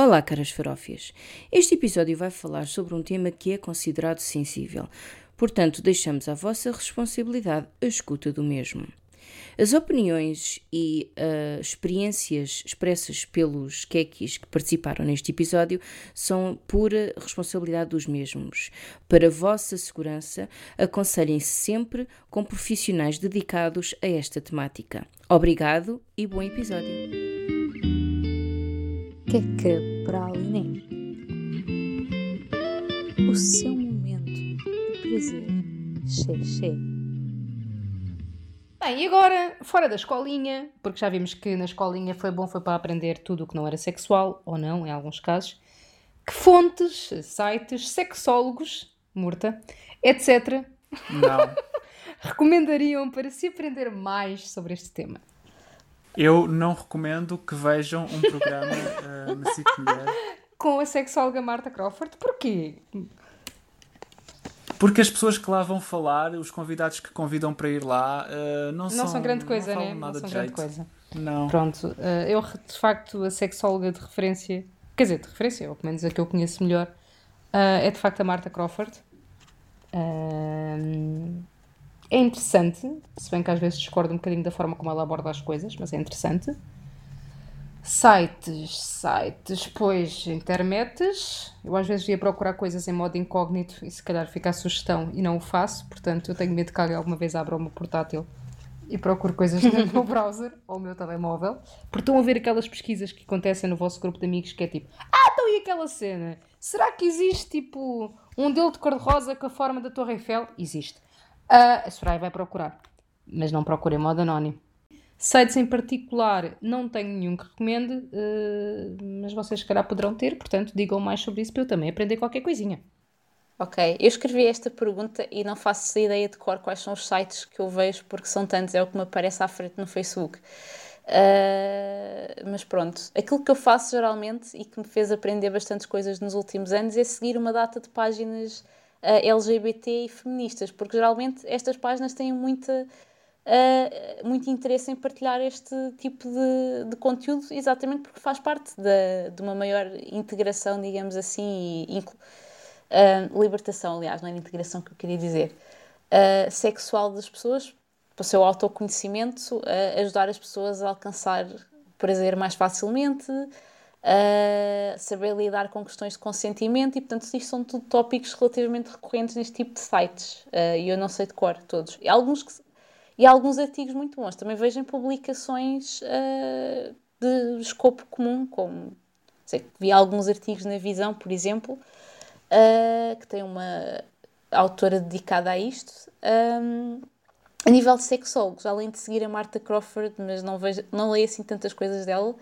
Olá, caras farófias. Este episódio vai falar sobre um tema que é considerado sensível, portanto, deixamos à vossa responsabilidade a escuta do mesmo. As opiniões e uh, experiências expressas pelos quequis que participaram neste episódio são pura responsabilidade dos mesmos. Para vossa segurança, aconselhem-se sempre com profissionais dedicados a esta temática. Obrigado e bom episódio que é que para a Aline o seu momento de prazer xé Bem, e agora, fora da escolinha, porque já vimos que na escolinha foi bom, foi para aprender tudo o que não era sexual, ou não, em alguns casos, que fontes, sites, sexólogos, Murta, etc. Não. recomendariam para se aprender mais sobre este tema? Eu não recomendo que vejam um programa uh, na SIC Mulher. Com a sexóloga Marta Crawford. Porquê? Porque as pessoas que lá vão falar, os convidados que convidam para ir lá, uh, não, não são, são grande coisa, não né? Não são grande coisa. Não. Pronto, uh, eu de facto a sexóloga de referência, quer dizer, de referência, ou pelo menos a que eu conheço melhor, uh, é de facto a Marta Crawford. Uh, é interessante, se bem que às vezes discordo um bocadinho da forma como ela aborda as coisas, mas é interessante. Sites, sites, pois, internetes. Eu às vezes ia procurar coisas em modo incógnito e se calhar fica a sugestão e não o faço, portanto eu tenho medo que alguém alguma vez abra o meu portátil e procure coisas no meu browser ou o meu telemóvel. Porque estão a ver aquelas pesquisas que acontecem no vosso grupo de amigos que é tipo, ah, então e aquela cena? Será que existe tipo um dele de cor-de-rosa com a forma da Torre Eiffel? Existe. Uh, a Soraya vai procurar, mas não procure em modo anónimo. Sites em particular não tenho nenhum que recomende, uh, mas vocês se calhar poderão ter, portanto digam mais sobre isso para eu também aprender qualquer coisinha. Ok, eu escrevi esta pergunta e não faço ideia de cor quais são os sites que eu vejo, porque são tantos, é o que me aparece à frente no Facebook. Uh, mas pronto, aquilo que eu faço geralmente e que me fez aprender bastantes coisas nos últimos anos é seguir uma data de páginas uh, LGBT e feministas, porque geralmente estas páginas têm muita, uh, muito interesse em partilhar este tipo de, de conteúdo, exatamente porque faz parte de, de uma maior integração, digamos assim, e uh, libertação, aliás, não é integração que eu queria dizer, sexual das pessoas, para o seu autoconhecimento, ajudar as pessoas a alcançar prazer mais facilmente, uh, saber lidar com questões de consentimento e, portanto, isto são tudo tópicos relativamente recorrentes neste tipo de sites uh, e eu não sei de cor todos. E alguns, que, e alguns artigos muito bons. Também vejo em publicações uh, de escopo comum, como sei, vi alguns artigos na Visão, por exemplo, que tem uma autora dedicada a isto. Um, a nível de sexólogos, além de seguir a Marta Crawford, mas não, vejo, não leio assim tantas coisas dela,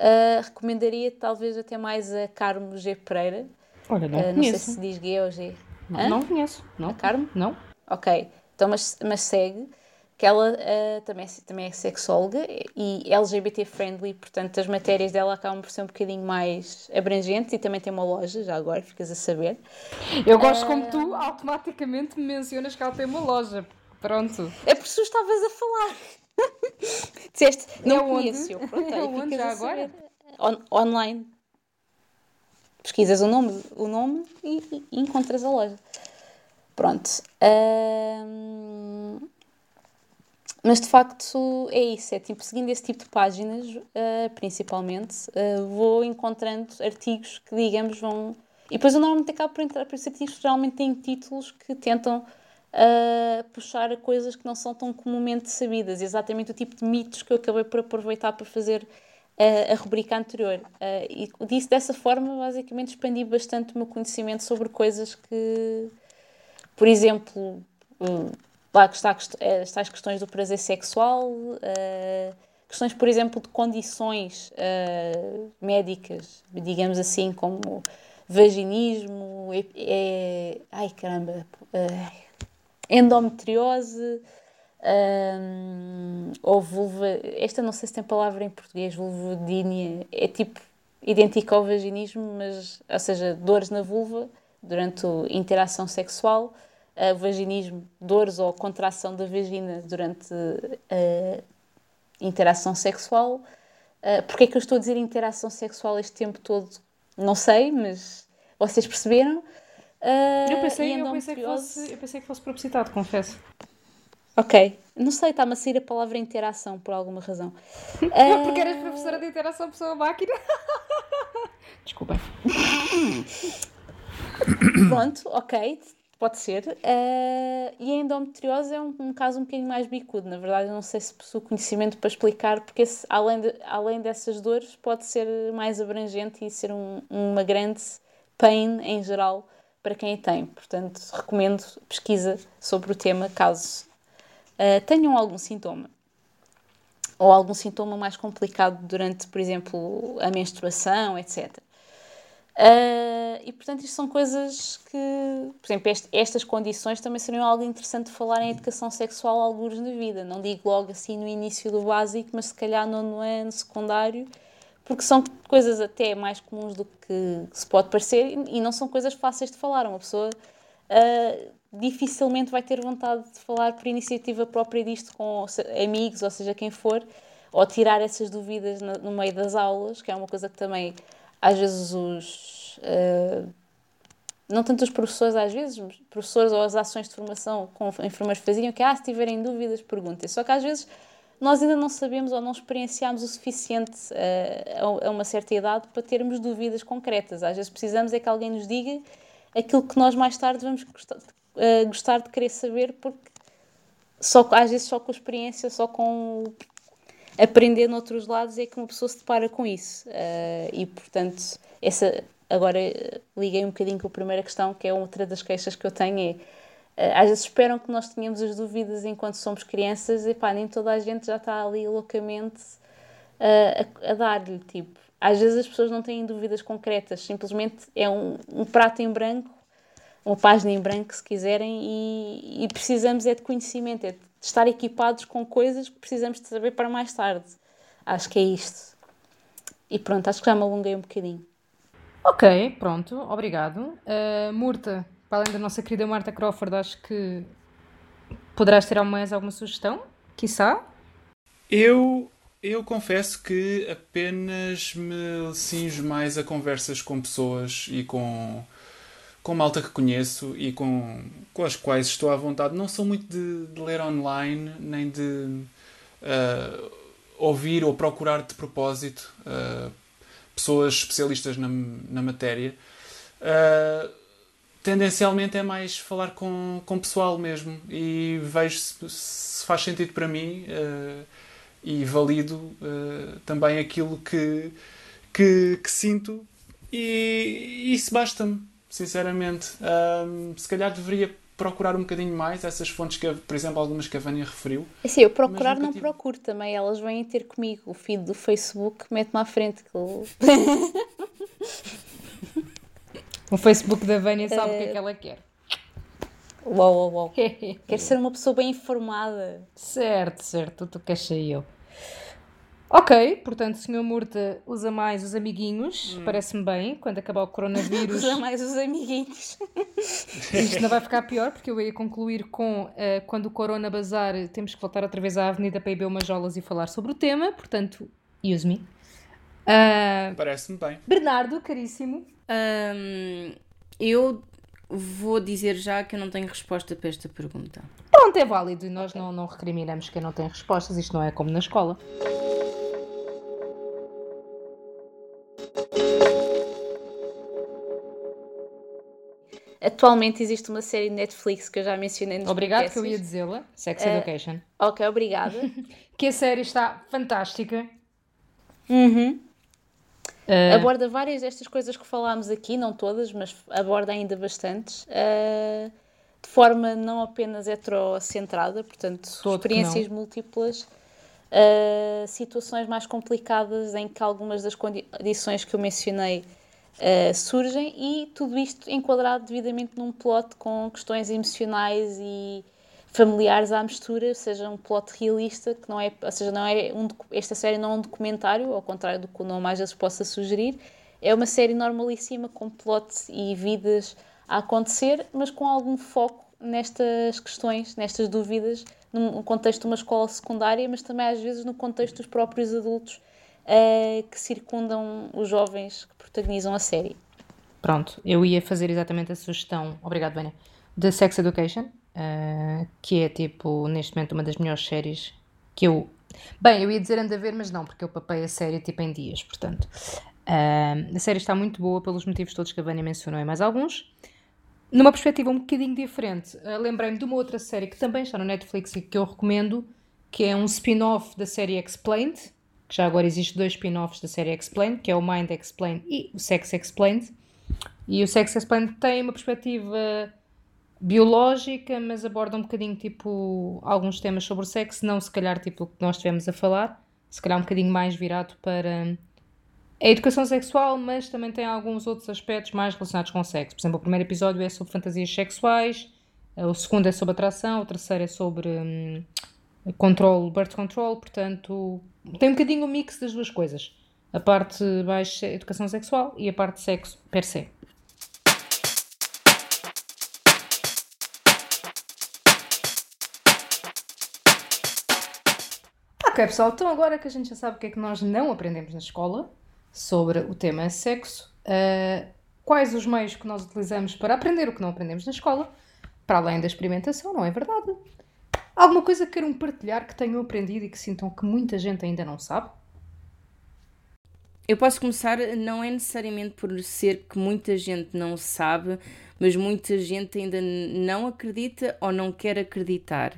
Uh, recomendaria talvez até mais a Carmo G. Pereira. Olha, não, uh, não sei se diz G ou G. Não, não conheço. Não. A Carmo? Não. Ok, então mas, mas segue que ela uh, também, também é sexóloga e LGBT friendly, portanto as matérias dela acabam por ser um bocadinho mais abrangentes e também tem uma loja, já agora ficas a saber. Eu gosto uh... como tu automaticamente me mencionas que ela tem uma loja. Pronto. É por isso estavas a falar. Disseste, não é conheço. Onde? Pronto, é onde já agora? On, online. Pesquisas o nome, o nome e, e encontras a loja. Pronto. mas de facto é isso, é tipo, seguindo esse tipo de páginas, uh, principalmente, uh, vou encontrando artigos que, digamos, vão. E depois eu normalmente acabo por entrar por esses artigos, geralmente têm títulos que tentam a puxar coisas que não são tão comumente sabidas, exatamente o tipo de mitos que eu acabei por aproveitar para fazer a, a rubrica anterior. Uh, e disse dessa forma, basicamente expandi bastante o meu conhecimento sobre coisas que, por exemplo, um, lá que está, eh, está as questões do prazer sexual, questões, por exemplo, de condições médicas, digamos assim, como vaginismo, é, ai caramba, endometriose um, ou vulva. Esta não sei se tem palavra em português, vulvodínia, é tipo idêntico ao vaginismo, mas, ou seja, dores na vulva durante a interação sexual, vaginismo, dores ou contração da vagina durante a interação sexual. Uh, Porquê é que eu estou a dizer interação sexual este tempo todo Não sei, mas vocês perceberam. Uh, Eu pensei, eu, pensei curiosos. fosse, eu pensei que fosse propositado, confesso. Ok, não sei, está-me a sair a palavra interação por alguma razão. Não, porque eras professora de interação pessoa-máquina. Desculpem. Pronto, ok, pode ser. Uh, e a endometriose é um, um caso um bocadinho mais bicudo. Na verdade, eu não sei se possuo conhecimento para explicar, porque esse, além, de, além dessas dores, pode ser mais abrangente e ser um, uma grande pain em geral para quem a tem. Portanto, recomendo pesquisa sobre o tema caso uh, tenham algum sintoma. Ou algum sintoma mais complicado durante, por exemplo, a menstruação, etc. Uh, e portanto, isto são coisas que, por exemplo, este, estas condições também seriam algo interessante de falar em educação sexual alguns na vida. Não digo logo assim no início do básico, mas se calhar no ano secundário, porque são coisas até mais comuns do que se pode parecer e, não são coisas fáceis de falar. Uma pessoa uh, dificilmente vai ter vontade de falar por iniciativa própria disto com amigos, ou seja, quem for, ou tirar essas dúvidas no, meio das aulas, que é uma coisa que também às vezes os. Uh, não tanto os professores, às vezes, professores ou as ações de formação com enfermeiros faziam, que, ah, se tiverem dúvidas, perguntem. Só que às vezes nós ainda não sabemos ou não experienciamos o suficiente uh, a uma certa idade para termos dúvidas concretas. Às vezes precisamos é que alguém nos diga aquilo que nós mais tarde vamos gostar, uh, gostar de querer saber, porque só, às vezes só com a experiência, só com aprender noutros lados é que uma pessoa se depara com isso. Uh, e, portanto, essa, agora liguei um bocadinho com a primeira questão, que é outra das queixas que eu tenho, é às vezes esperam que nós tenhamos as dúvidas enquanto somos crianças e pá, nem toda a gente já está ali loucamente uh, a, a dar-lhe, tipo, às vezes as pessoas não têm dúvidas concretas, simplesmente é um, um prato em branco, uma página em branco, se quiserem, e, e precisamos é de conhecimento, é de estar equipados com coisas que precisamos de saber para mais tarde. Acho que é isto. E pronto, acho que já me alonguei um bocadinho. Ok, pronto, obrigado. Uh, Murta, para além da nossa querida Marta Crawford, acho que poderás ter mais alguma sugestão? Quiçá? Eu, eu confesso que apenas me cinjo mais a conversas com pessoas e com com malta que conheço e com, com as quais estou à vontade. Não sou muito de, de ler online, nem de uh, ouvir ou procurar de propósito uh, pessoas especialistas na, na matéria. Uh, tendencialmente é mais falar com, com pessoal mesmo e vejo se, se faz sentido para mim e valido também aquilo que, que, que sinto e isso basta-me sinceramente. Um, se calhar deveria procurar um bocadinho mais essas fontes que, por exemplo, algumas que a Vânia referiu. É sim, eu procurar não tive... procuro também, elas vêm ter comigo. O feed do Facebook mete-me à frente. Que eu... o Facebook da Vânia sabe o que é que ela quer. Uau, uau, uau. Quer ser uma pessoa bem informada. Certo, certo, tu queres ser eu. Ok, portanto, o Sr. Murta usa mais os amiguinhos, hum. parece-me bem, quando acabar o coronavírus. usa mais os amiguinhos. Isto não vai ficar pior, porque eu ia concluir com uh, quando o corona bazar, temos que voltar outra vez à avenida para ir beber umas jolas e falar sobre o tema, portanto, use me. Uh, parece-me bem. Bernardo, caríssimo. Um, eu vou dizer já que eu não tenho resposta para esta pergunta. Pronto, é válido e nós não, não recriminamos quem não tem respostas, isto não é como na escola. Atualmente existe uma série de Netflix que eu já mencionei nos Obrigado, que eu ia dizê-la. Sex uh, Education. Ok, obrigada. que a série está fantástica. Uhum. Uh... Aborda várias destas coisas que falámos aqui, não todas, mas aborda ainda bastantes. Uh, de forma não apenas heterocentrada, portanto, Todo experiências múltiplas. Uh, situações mais complicadas em que algumas das condições que eu mencionei surgem e tudo isto enquadrado devidamente num plot com questões emocionais e familiares à mistura, ou seja, um plot realista, que não é, ou seja, não é um, esta série não é um documentário, ao contrário do que o nome mais vezes possa sugerir, é uma série normalíssima com plot e vidas a acontecer, mas com algum foco nestas questões, nestas dúvidas, num contexto de uma escola secundária, mas também às vezes no contexto dos próprios adultos uh, que circundam os jovens que protagonizam a série. Pronto, eu ia fazer exatamente a sugestão, obrigado, Vânia, de Sex Education, uh, que é tipo, neste momento, uma das melhores séries que eu. Bem, eu ia dizer anda a ver, mas não, porque eu papei a série tipo em dias, portanto. Uh, a série está muito boa pelos motivos todos que a Vânia mencionou e mais alguns. Numa perspectiva um bocadinho diferente, uh, lembrei-me de uma outra série que também está no Netflix e que eu recomendo, que é um spin-off da série Explained, que já agora existe dois spin-offs da série Explained, que é o Mind Explained e o Sex Explained. E o Sex Explained tem uma perspectiva biológica, mas aborda um bocadinho tipo alguns temas sobre o sexo, não se calhar tipo o que nós estivemos a falar, se calhar um bocadinho mais virado para a educação sexual, mas também tem alguns outros aspectos mais relacionados com o sexo. Por exemplo, o primeiro episódio é sobre fantasias sexuais, o segundo é sobre atração, o terceiro é sobre hum, control, birth control, portanto tem um bocadinho o um mix das duas coisas. A parte baixa educação sexual e a parte sexo per se. Ok, pessoal, então agora que a gente já sabe o que é que nós não aprendemos na escola sobre o tema sexo, uh, quais os meios que nós utilizamos para aprender o que não aprendemos na escola, para além da experimentação, não é verdade? Alguma coisa que queiram partilhar que tenham aprendido e que sintam que muita gente ainda não sabe? Eu posso começar, não é necessariamente por ser que muita gente não sabe, mas muita gente ainda não acredita ou não quer acreditar,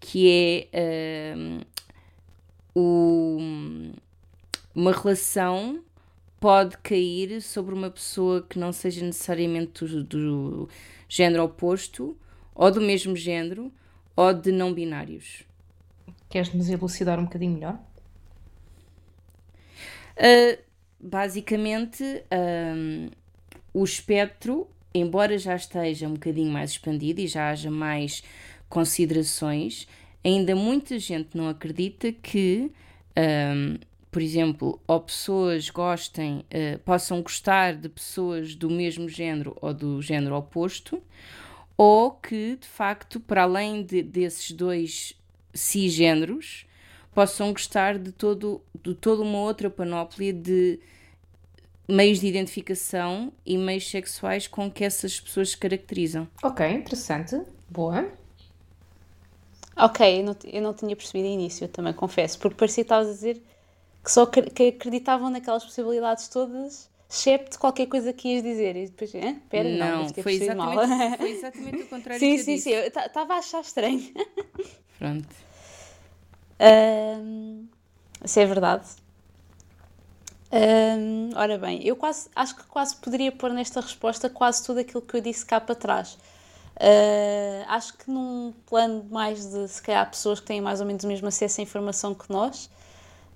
que é uh, o, uma relação pode cair sobre uma pessoa que não seja necessariamente do, do género oposto ou do mesmo género ou de não binários. Queres-nos elucidar um bocadinho melhor? Uh, basicamente, um, o espectro, embora já esteja um bocadinho mais expandido e já haja mais considerações, ainda muita gente não acredita que, um, por exemplo, ou pessoas gostem, uh, possam gostar de pessoas do mesmo género ou do género oposto, ou que, de facto, para além de, desses dois cisgêneros, possam gostar de, todo, de toda uma outra panóplia de meios de identificação e meios sexuais com que essas pessoas se caracterizam. Ok, interessante. Boa. Ok, eu não, eu não tinha percebido início, eu também confesso, porque parecia que estavas a dizer que só que acreditavam naquelas possibilidades todas, excepto qualquer coisa que ias dizer. E depois, ah, espera, não, não foi, exatamente, mal. foi exatamente o contrário sim, que Sim, sim, sim, eu estava a achar estranho. Pronto. Um, isso é verdade. Um, ora bem, eu quase, acho que quase poderia pôr nesta resposta quase tudo aquilo que eu disse cá para trás. Uh, acho que num plano mais de se calhar pessoas que têm mais ou menos o mesmo acesso à informação que nós,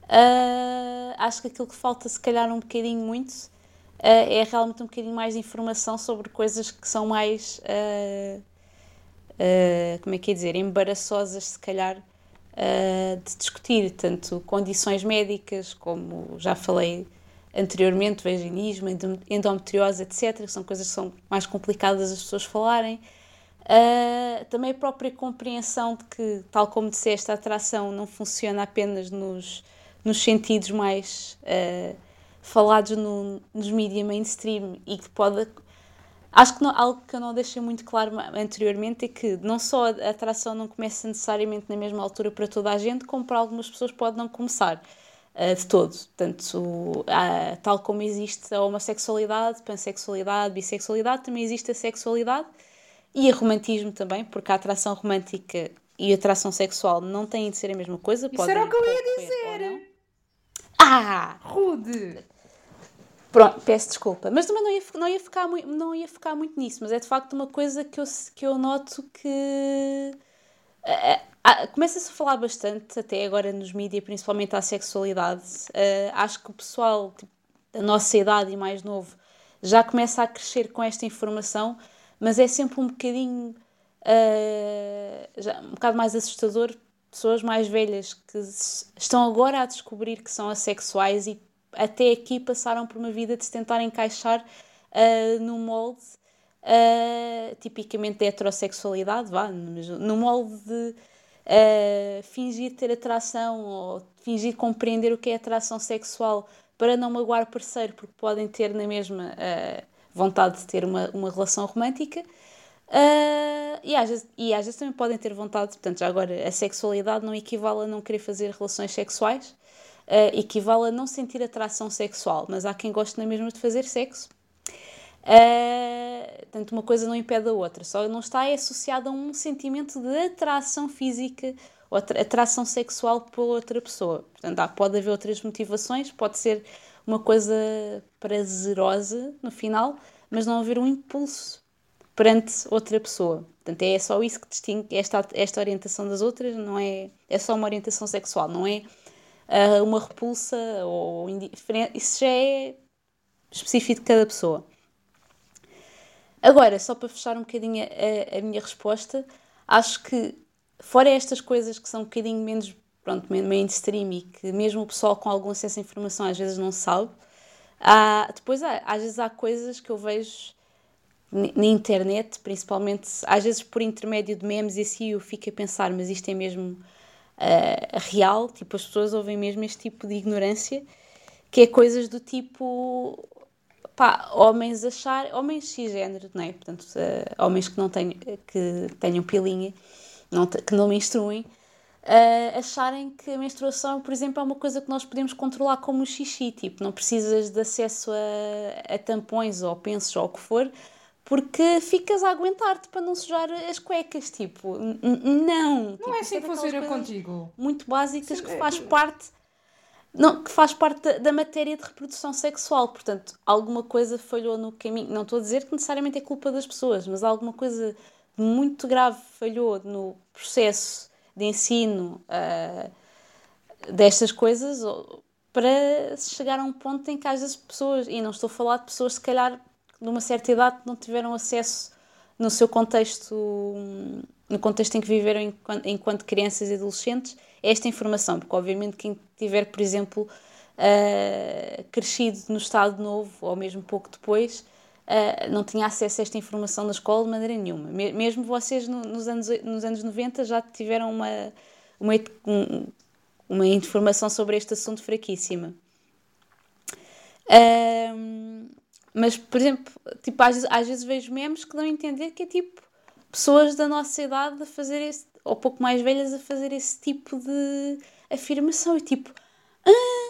uh, acho que aquilo que falta se calhar um bocadinho muito uh, é realmente um bocadinho mais de informação sobre coisas que são mais, como é que é dizer, embaraçosas se calhar de discutir tanto condições médicas, como já falei anteriormente, vaginismo, endometriose, etc., que são coisas que são mais complicadas as pessoas falarem. Uh, também a própria compreensão de que, tal como disseste, a atração não funciona apenas nos, nos sentidos mais uh, falados no, nos mídias mainstream e que pode Acho que não, algo que eu não deixei muito claro anteriormente é que não só a atração não começa necessariamente na mesma altura para toda a gente, como para algumas pessoas pode não começar uh, de todo. Portanto, tal como existe a homossexualidade, pansexualidade, bissexualidade, também existe a sexualidade e a romantismo também, porque a atração romântica e a atração sexual não têm de ser a mesma coisa. Isso era o que eu ia dizer! Ah! Rude! Pronto, peço desculpa. Mas também não ia, não, ia ficar muito, não ia ficar muito nisso, mas é de facto uma coisa que eu, que eu noto que. Uh, Começa-se a falar bastante, até agora nos mídias, principalmente à sexualidade. Uh, acho que o pessoal tipo, da nossa idade e mais novo já começa a crescer com esta informação, mas é sempre um bocadinho. Uh, já, um bocado mais assustador. Pessoas mais velhas que estão agora a descobrir que são assexuais e até aqui passaram por uma vida de se tentar encaixar uh, no molde uh, tipicamente de heterossexualidade, vá, no molde de, uh, fingir ter atração ou fingir compreender o que é atração sexual para não magoar parceiro, porque podem ter na mesma uh, vontade de ter uma, uma relação romântica. Uh, e, às vezes, e às vezes também podem ter vontade, portanto, já agora a sexualidade não equivale a não querer fazer relações sexuais, uh, equivale a não sentir atração sexual, mas há quem goste na mesma de fazer sexo. Uh, portanto, uma coisa não impede a outra, só não está é associada a um sentimento de atração física ou atração sexual por outra pessoa. Portanto, há, pode haver outras motivações, pode ser uma coisa prazerosa no final, mas não haver um impulso perante outra pessoa. Portanto, é só isso que distingue esta, esta orientação das outras, não é, é só uma orientação sexual, não é uh, uma repulsa ou indiferente, isso já é específico de cada pessoa. Agora, só para fechar um bocadinho a, a minha resposta, acho que, fora estas coisas que são um bocadinho menos pronto, mainstream e que mesmo o pessoal com algum acesso à informação às vezes não sabe, há, depois há, às vezes há coisas que eu vejo na internet, principalmente às vezes por intermédio de memes e assim eu fico a pensar, mas isto é mesmo uh, real, tipo as pessoas ouvem mesmo este tipo de ignorância, que é coisas do tipo pá, homens achar, homens cisgênero, não é? Portanto, uh, homens que não tenham, que tenham pilinha, não, que não menstruem, uh, acharem que a menstruação, por exemplo, é uma coisa que nós podemos controlar como o xixi, tipo, não precisas de acesso a, a tampões ou pensos ou o que for, porque ficas a aguentar-te para não sujar as cuecas, tipo, não. Não tipo, é assim que funciona contigo. Muito básicas Sim, que faz é... parte não, que faz parte da, da, matéria de reprodução sexual. Portanto, alguma coisa falhou no caminho. Não estou a dizer que necessariamente é culpa das pessoas, mas alguma coisa muito grave falhou no processo de ensino uh, destas coisas para chegar a um ponto em que vezes pessoas, e não estou a falar de pessoas se calhar de uma certa idade não tiveram acesso no seu contexto, no contexto em que viveram enquanto, enquanto crianças e adolescentes, esta informação, porque obviamente quem tiver, por exemplo, uh, crescido no Estado Novo ou mesmo pouco depois, uh, não tinha acesso a esta informação na escola de maneira nenhuma. Mesmo vocês no, nos, anos, nos anos 90 já tiveram uma, uma, um, uma informação sobre este assunto fraquíssima. Mas, por exemplo, tipo, às, às vezes vejo memes que dão a entender que é tipo pessoas da nossa idade a fazer esse, ou pouco mais velhas a fazer esse tipo de afirmação e tipo, ah,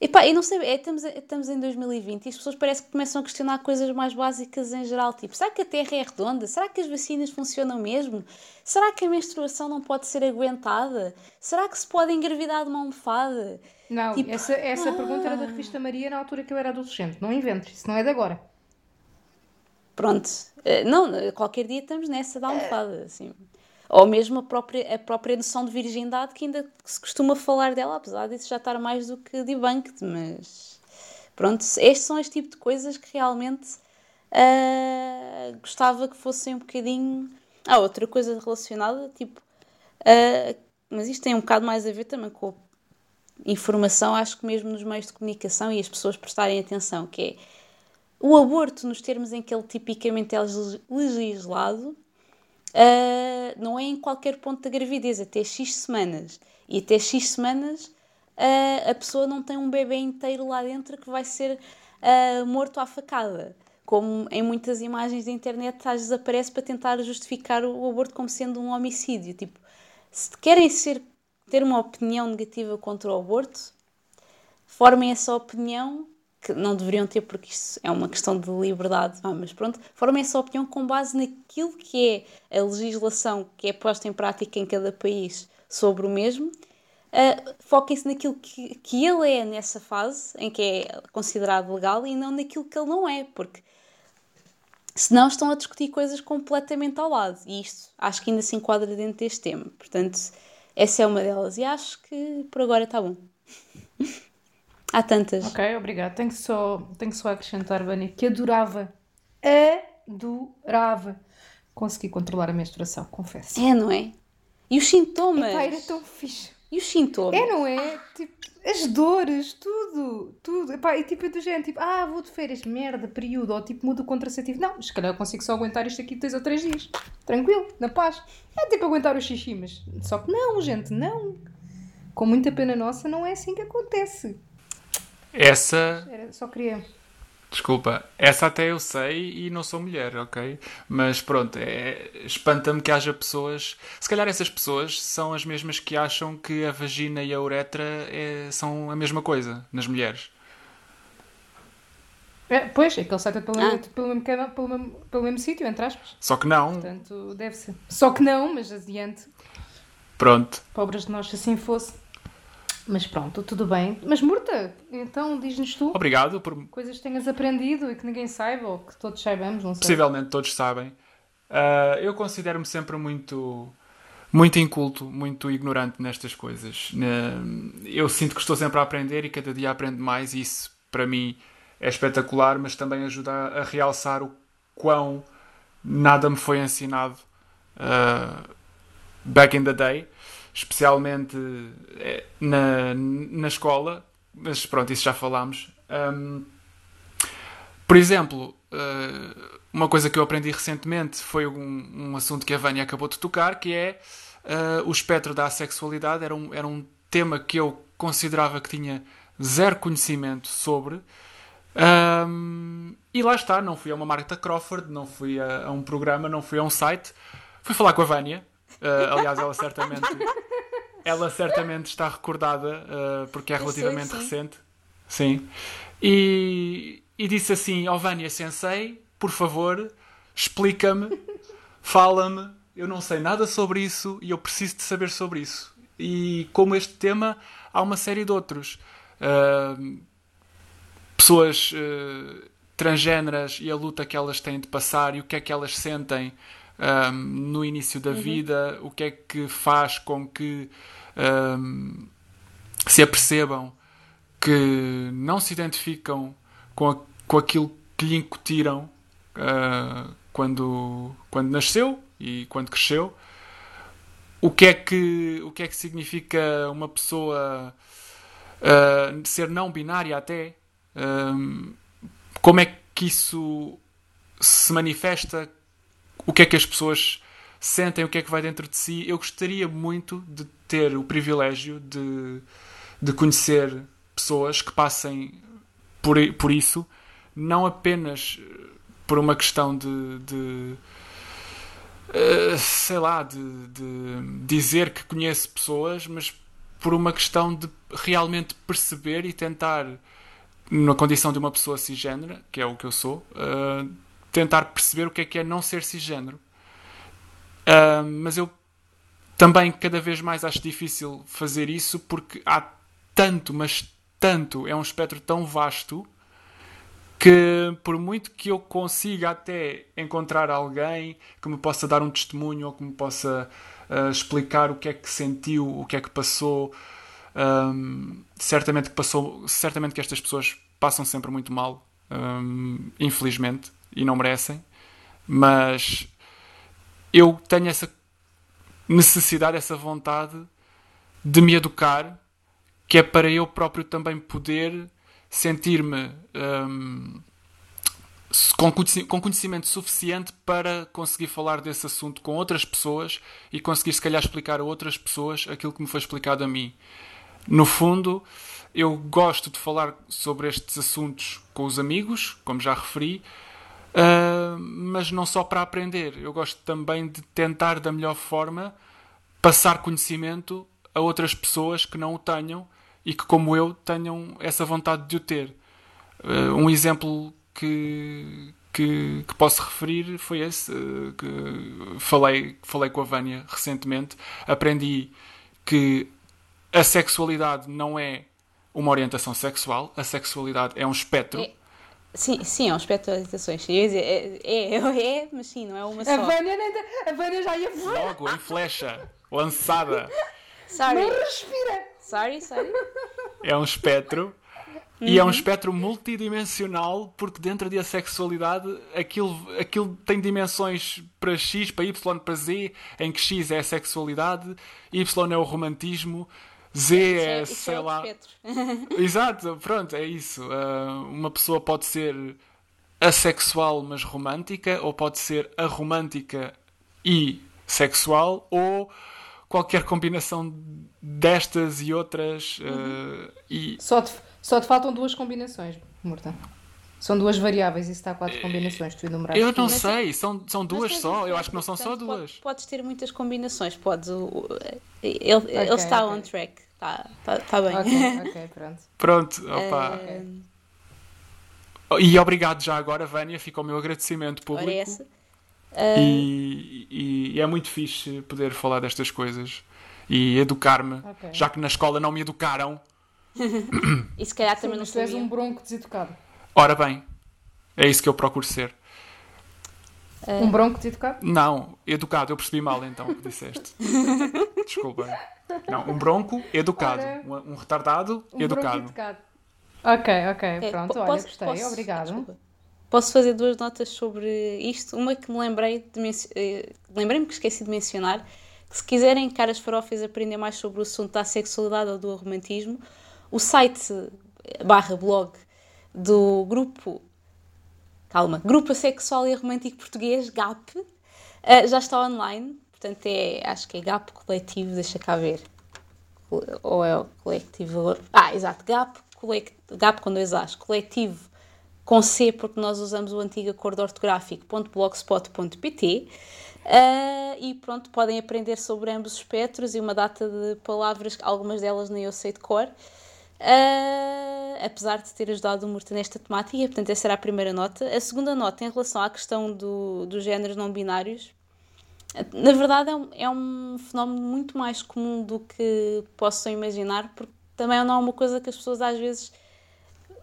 epá, eu não sei, é, estamos, estamos em 2020 e as pessoas parece que começam a questionar coisas mais básicas em geral, tipo, será que a Terra é redonda? Será que as vacinas funcionam mesmo? Será que a menstruação não pode ser aguentada? Será que se pode engravidar de uma almofada? Não, tipo, essa, essa ah. pergunta era da revista Maria na altura que eu era adolescente, não inventes, isso não é de agora. Pronto, eh, não, qualquer dia estamos nessa da almofada, assim. Ou mesmo a própria, a própria noção de virgindade, que ainda se costuma falar dela, apesar disso já estar mais do que debunked, mas pronto, estes são este tipo de coisas que realmente uh, gostava que fossem um bocadinho. Ah, outra coisa relacionada, tipo, uh, mas isto tem um bocado mais a ver também com informação, acho que mesmo nos meios de comunicação e as pessoas prestarem atenção, que é o aborto, nos termos em que ele tipicamente é legislado, uh, não é em qualquer ponto da gravidez, até X semanas. E até X semanas uh, a pessoa não tem um bebê inteiro lá dentro que vai ser uh, morto à facada. Como em muitas imagens da internet às vezes aparece para tentar justificar o aborto como sendo um homicídio. Tipo, se querem ser, ter uma opinião negativa contra o aborto, formem essa opinião que não deveriam ter, porque isso é uma questão de liberdade, ah, mas pronto, formem essa opinião com base naquilo que é a legislação que é posta em prática em cada país sobre o mesmo. Uh, Foquem-se naquilo que, que ele é nessa fase, em que é considerado legal, e não naquilo que ele não é, porque senão estão a discutir coisas completamente ao lado. E isto acho que ainda se enquadra dentro deste tema. Portanto, essa é uma delas. E acho que por agora está bom. Há tantas. Ok, obrigado. Tenho só, tenho só a acrescentar, Vânia, que adorava, adorava conseguir controlar a menstruação, confesso. É, não é? E os sintomas? Epá, era tão fixe. E os sintomas? É, não é? Tipo, as dores, tudo, tudo. Epá, e tipo, do género, tipo, ah, vou de férias, merda, período, ou tipo, mudo o contraceptivo. Não, se calhar eu consigo só aguentar isto aqui dois ou três dias. Tranquilo, na paz. É tipo aguentar o xixi, mas só que não, gente, não. Com muita pena nossa, não é assim que acontece. Essa. Era, só queria. Desculpa, essa até eu sei e não sou mulher, ok? Mas pronto, é, espanta-me que haja pessoas. Se calhar essas pessoas são as mesmas que acham que a vagina e a uretra é, são a mesma coisa nas mulheres. É, pois, aquele é pelo, mesmo, pelo, mesmo, canal- pelo, mesmo, pelo mesmo sítio, entre aspas. Só que não. Portanto, deve ser. Só que não, mas adiante. Pronto. Pobres de nós, se assim fosse. Mas pronto, tudo bem. Mas Murta, então diz-nos tu Obrigado por. coisas que tenhas aprendido e que ninguém saiba ou que todos saibamos, não sei. Possivelmente todos sabem. Ah, eu considero-me sempre muito. Muito inculto, muito ignorante nestas coisas. Eu sinto que estou sempre a aprender e cada dia aprendo mais, e isso para mim é espetacular, mas também ajuda a, realçar o quão nada me foi ensinado ah, back in the day, especialmente eh, na, na escola, mas pronto, isso já falámos. Ahm, por exemplo, eh, uma coisa que eu aprendi recentemente foi um, um assunto que a Vânia acabou de tocar, que é eh, o espectro da assexualidade. Era um, era um tema que eu considerava que tinha zero conhecimento sobre. Ahm, e lá está, não fui a uma Marta Crawford, não fui a, a um programa, não fui a um site. Fui falar com a Vânia. Eh, aliás, ela certamente, ela certamente está recordada, eh, porque é sei, relativamente recente. Sim. E, e disse assim: Ó Vânia Sensei, por favor, explica-me, fala-me. Eu não sei nada sobre isso e eu preciso de saber sobre isso. E como este tema, há uma série de outros. Ahm, pessoas eh, transgêneras e a luta que elas têm de passar e o que é que elas sentem ahm, no início da vida, o que é que faz com que ahm, se apercebam que não se identificam com, a- com aquilo que lhe incutiram ah, quando, quando nasceu e quando cresceu. O que é que, o que, é que significa uma pessoa ah, ser não binária até? Ahm, como é que isso se manifesta? O que é que as pessoas sentem? O que é que vai dentro de si? Eu gostaria muito de ter o privilégio de, de conhecer pessoas que passem por, por isso, não apenas eh, por uma questão de, de, eh, sei lá, de, de dizer que conhece pessoas, mas por uma questão de realmente perceber e tentar, na condição de uma pessoa cisgênera, que é o que eu sou, eh, tentar perceber o que é que é não ser cisgênero. Ah, mas eu também cada vez mais acho difícil fazer isso porque há tanto, mas tanto, é um espectro tão vasto que por muito que eu consiga até encontrar alguém que me possa dar um testemunho ou que me possa ah, explicar o que é que sentiu, o que é que passou, ahm, certamente que passou, certamente que estas pessoas passam sempre muito mal, ahm, infelizmente, e não merecem, mas eu tenho essa necessidade, essa vontade de me educar, que é para eu próprio também poder sentir-me com, conheci- com conhecimento suficiente para conseguir falar desse assunto com outras pessoas e conseguir, se calhar, explicar a outras pessoas aquilo que me foi explicado a mim. No fundo, eu gosto de falar sobre estes assuntos com os amigos, como já referi, Uh, mas não só para aprender. Eu gosto também de tentar, da melhor forma, passar conhecimento a outras pessoas que não o tenham e que, como eu, tenham essa vontade de o ter. Uh, um exemplo que, que, que posso referir foi esse, uh, que falei, falei com a Vânia recentemente. Aprendi que a sexualidade não é uma orientação sexual, a sexualidade é um espectro. É. Sim, sim, é um espectro de orientações. Eu ia dizer, é, é, é, mas sim, não é uma A só. Vânia, nem tá- a Vânia já ia voar. Logo em flecha, lançada. Sorry, Não respira. sorry, sorry. É um espectro. E é um espectro multidimensional, porque dentro da sexualidade aquilo, aquilo tem dimensões para X, para Y, para Z, em que X é a sexualidade, Y é o romantismo, Z Isso é, isso sei é lá. Exato, pronto, é isso. Ah, uma pessoa pode ser assexual, mas romântica, ou pode ser aromântica e sexual, ou qualquer combinação destas e outras. ah, e Só te, só te faltam duas combinações, Murta. São duas variáveis e está quatro combinações, tu enumeraste. eu não sei, são, são duas só. Eu diferença, acho que não são só portanto, pode- duas. Podes ter muitas combinações, podes. o- o- ele, ele está ok. on track, está tá, tá bem. Ok, ok, pronto. Pronto, opa. Ah, E obrigado já agora, Vânia, fica o meu agradecimento ora público. essa. Ah, E, e- e é muito fixe poder falar destas coisas e educar-me, Ok. já que na escola não me educaram. E se calhar Sim, também não mas tu és um bronco deseducado. Ora bem, é isso que eu procuro ser. Um bronco deseducado? Não, educado, eu percebi mal então o que disseste. Desculpa. Não, um bronco educado. Ora. Um, um retardado Um educado. Ok, ok, É, pronto, po- olha, posso- gostei, posso- obrigado. desculpa. Posso fazer duas notas sobre isto. Uma que me lembrei de eh, lembrei-me que esqueci de mencionar, que se quiserem caras farofas aprender mais sobre o assunto da sexualidade ou do romantismo, o site eh, barra blog do grupo calma, Grupo Sexual e Romântico Português, GAP, eh, já está online, portanto é, acho que é GAP coletivo, deixa cá ver. Ou é o coletivo. Ah, exato, GAP, colect, GAP com dois As, coletivo com C, porque nós usamos o antigo acordo ortográfico.blogspot.pt. Ah, e pronto, podem aprender sobre ambos os espectros e uma data de palavras, algumas delas nem eu sei de cor. Ah, apesar de ter ajudado o Murta nesta temática, portanto, essa era a primeira nota. A segunda nota, em relação à questão do, dos géneros não binários, na verdade, é um, é um fenómeno muito mais comum do que possam imaginar, porque também não é uma coisa que as pessoas às vezes,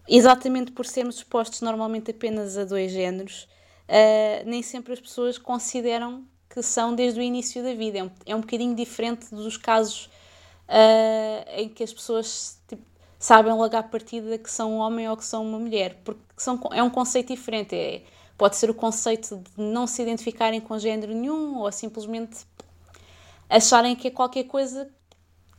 exatamente por sermos expostos normalmente apenas a dois géneros, ah, nem sempre as pessoas consideram que são desde o início da vida. É um, é um bocadinho diferente dos casos ah, em que as pessoas tipo, sabem logo à partida que são um homem ou que são uma mulher, porque são, é um conceito diferente. É, pode ser o conceito de não se identificarem com género nenhum ou simplesmente acharem que é qualquer coisa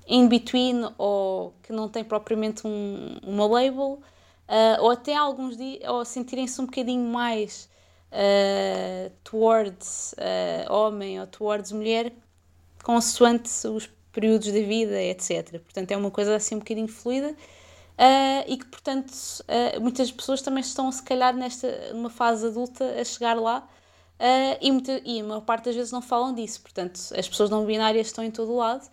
in between ou que não tem propriamente um, uma label, ah, ou até alguns dias, ou sentirem-se um bocadinho mais ah, towards ah, homem ou towards mulher, consoante os períodos da vida, etc. Portanto, é uma coisa assim um bocadinho fluida. Uh, e que, portanto, uh, muitas pessoas também estão, se calhar, nesta, numa fase adulta a chegar lá uh, e, muita, e a maior parte das vezes não falam disso. Portanto, as pessoas não binárias estão em todo o lado,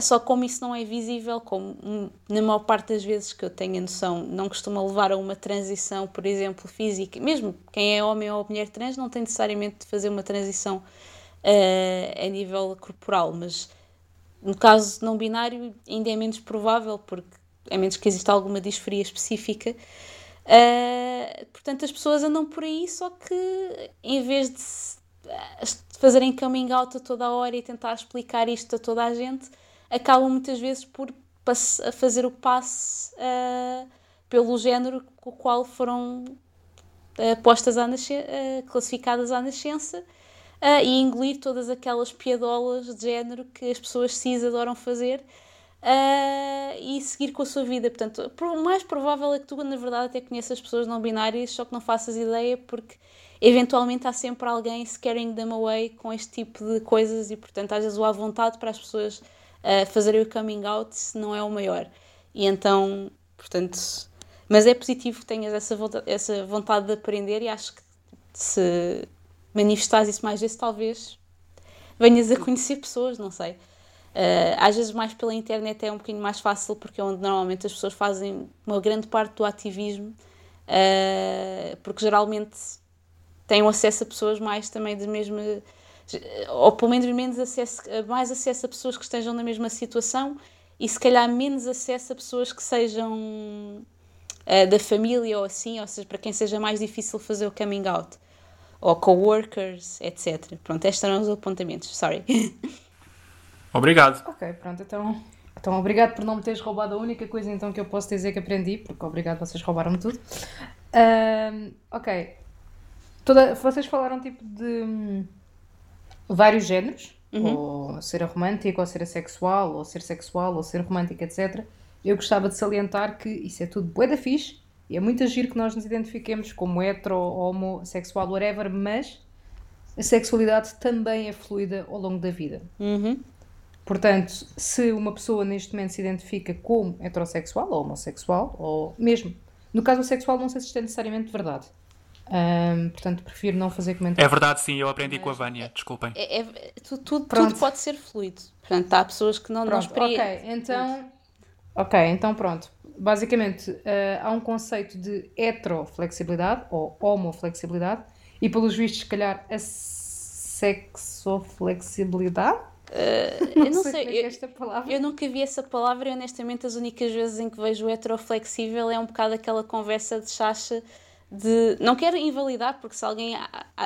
só como isso não é visível, como hum, na maior parte das vezes que eu tenho a noção, não costuma levar a uma transição, por exemplo, física. Mesmo quem é homem ou mulher trans não tem necessariamente de fazer uma transição a nível corporal, mas no caso não binário ainda é menos provável, porque a menos que exista alguma disforia específica. Uh, portanto, as pessoas andam por aí, só que em vez de, se, de fazerem coming out a toda a hora e tentar explicar isto a toda a gente, acabam muitas vezes por fazer o passe uh, pelo género com o qual foram uh, postas à classificadas à nascença e engolir todas aquelas piadolas de género que as pessoas cis adoram fazer Uh, e seguir com a sua vida. Portanto, o mais provável é que tu, na verdade, até conheças pessoas não binárias, só que não faças ideia, porque eventualmente há sempre alguém scaring them away com este tipo de coisas e, portanto, às vezes o à vontade para as pessoas uh, fazerem o coming out não é o maior. E então, portanto, mas é positivo que tenhas essa vontade, essa vontade de aprender e acho que se manifestares isso mais vezes, talvez venhas a conhecer pessoas, não sei. Uh, às vezes mais pela internet é um bocadinho mais fácil porque é onde normalmente as pessoas fazem uma grande parte do ativismo uh, porque geralmente têm acesso a pessoas mais também de mesma ou pelo menos menos acesso, mais acesso a pessoas que estejam na mesma situação e se calhar menos acesso a pessoas que sejam uh, da família ou assim, ou seja, para quem seja mais difícil fazer o coming out ou coworkers, etc. Pronto, estes eram os apontamentos, sorry. Obrigado. Ok, pronto, então, então obrigado por não me teres roubado a única coisa então que eu posso dizer que aprendi, porque obrigado, vocês roubaram-me tudo. Um, ok. Toda, vocês falaram tipo de hum, vários géneros ou ser romântico, ou ser assexual, ou ser sexual, ou ser romântico, etc. Eu gostava de salientar que isso é tudo bué da fixe e é muito agir que nós nos identifiquemos como hetero, homo, sexual, whatever, mas a sexualidade também é fluida ao longo da vida. Uhum. Portanto, se uma pessoa neste momento se identifica como heterossexual ou homossexual, ou mesmo, no caso sexual, não sei se isto é necessariamente verdade. Portanto, prefiro não fazer comentários. É verdade, sim, eu aprendi com a Vânia, desculpem. É, é- tu- tudo, tudo pode ser fluido. Portanto, há pessoas que não, não Pronto, experi- ok, então. Ok, então pronto. Basicamente, eh, há um conceito de heteroflexibilidade ou homoflexibilidade e, pelos vistos, se calhar, a sexoflexibilidade. Eu não como é sei, que é eu- esta palavra. Eu nunca vi essa palavra e honestamente as únicas vezes em que vejo o heteroflexível é um bocado aquela conversa de chacha de. Não quero invalidar, porque se alguém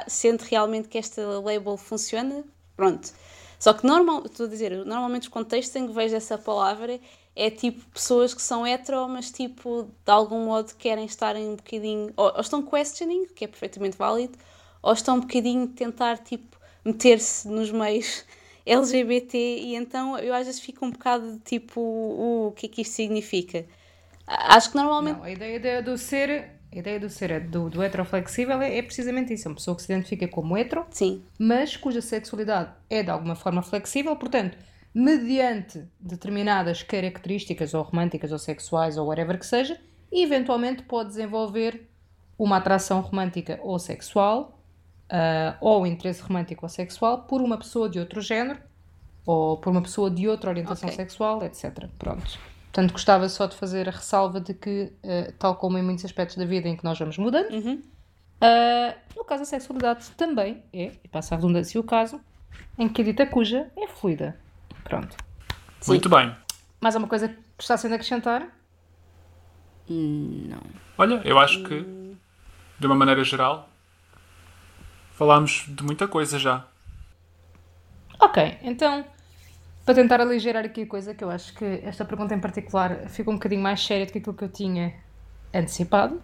sente realmente que esta label funciona, pronto. Só que normal, estou a dizer, normalmente os contextos em que vejo essa palavra é tipo pessoas que são hetero, mas tipo, de algum modo querem estar em um bocadinho. Ou, ou estão questioning, que é perfeitamente válido, ou estão um bocadinho tentar tipo meter-se nos meios LGBT e então eu às vezes fico um bocado de tipo, "Uh, o que é que isto significa? Acho que normalmente. Não, a ideia de- do ser. A ideia do ser do, do heteroflexível é, é precisamente isso. É uma pessoa que se identifica como hetero, Sim, mas cuja sexualidade é de alguma forma flexível, portanto, mediante determinadas características, ou românticas, ou sexuais, ou whatever que seja, eventualmente pode desenvolver uma atração romântica ou sexual, ah, ou interesse romântico ou sexual, por uma pessoa de outro género, ou por uma pessoa de outra orientação Ok. sexual, etc. Pronto. Portanto, gostava só de fazer a ressalva de que, ah, tal como em muitos aspectos da vida em que nós vamos mudando, Uhum. Uh, no caso, a sexualidade também é, e passa a redundância o caso, em que a dita cuja é fluida. Pronto. Muito bem. Mais alguma coisa que está sendo a acrescentar? Não. Olha, eu acho que, de uma maneira geral, falámos de muita coisa já. Ok, então, para tentar aligeirar aqui a coisa, que eu acho que esta pergunta em particular fica um bocadinho mais séria do que aquilo que eu tinha antecipado.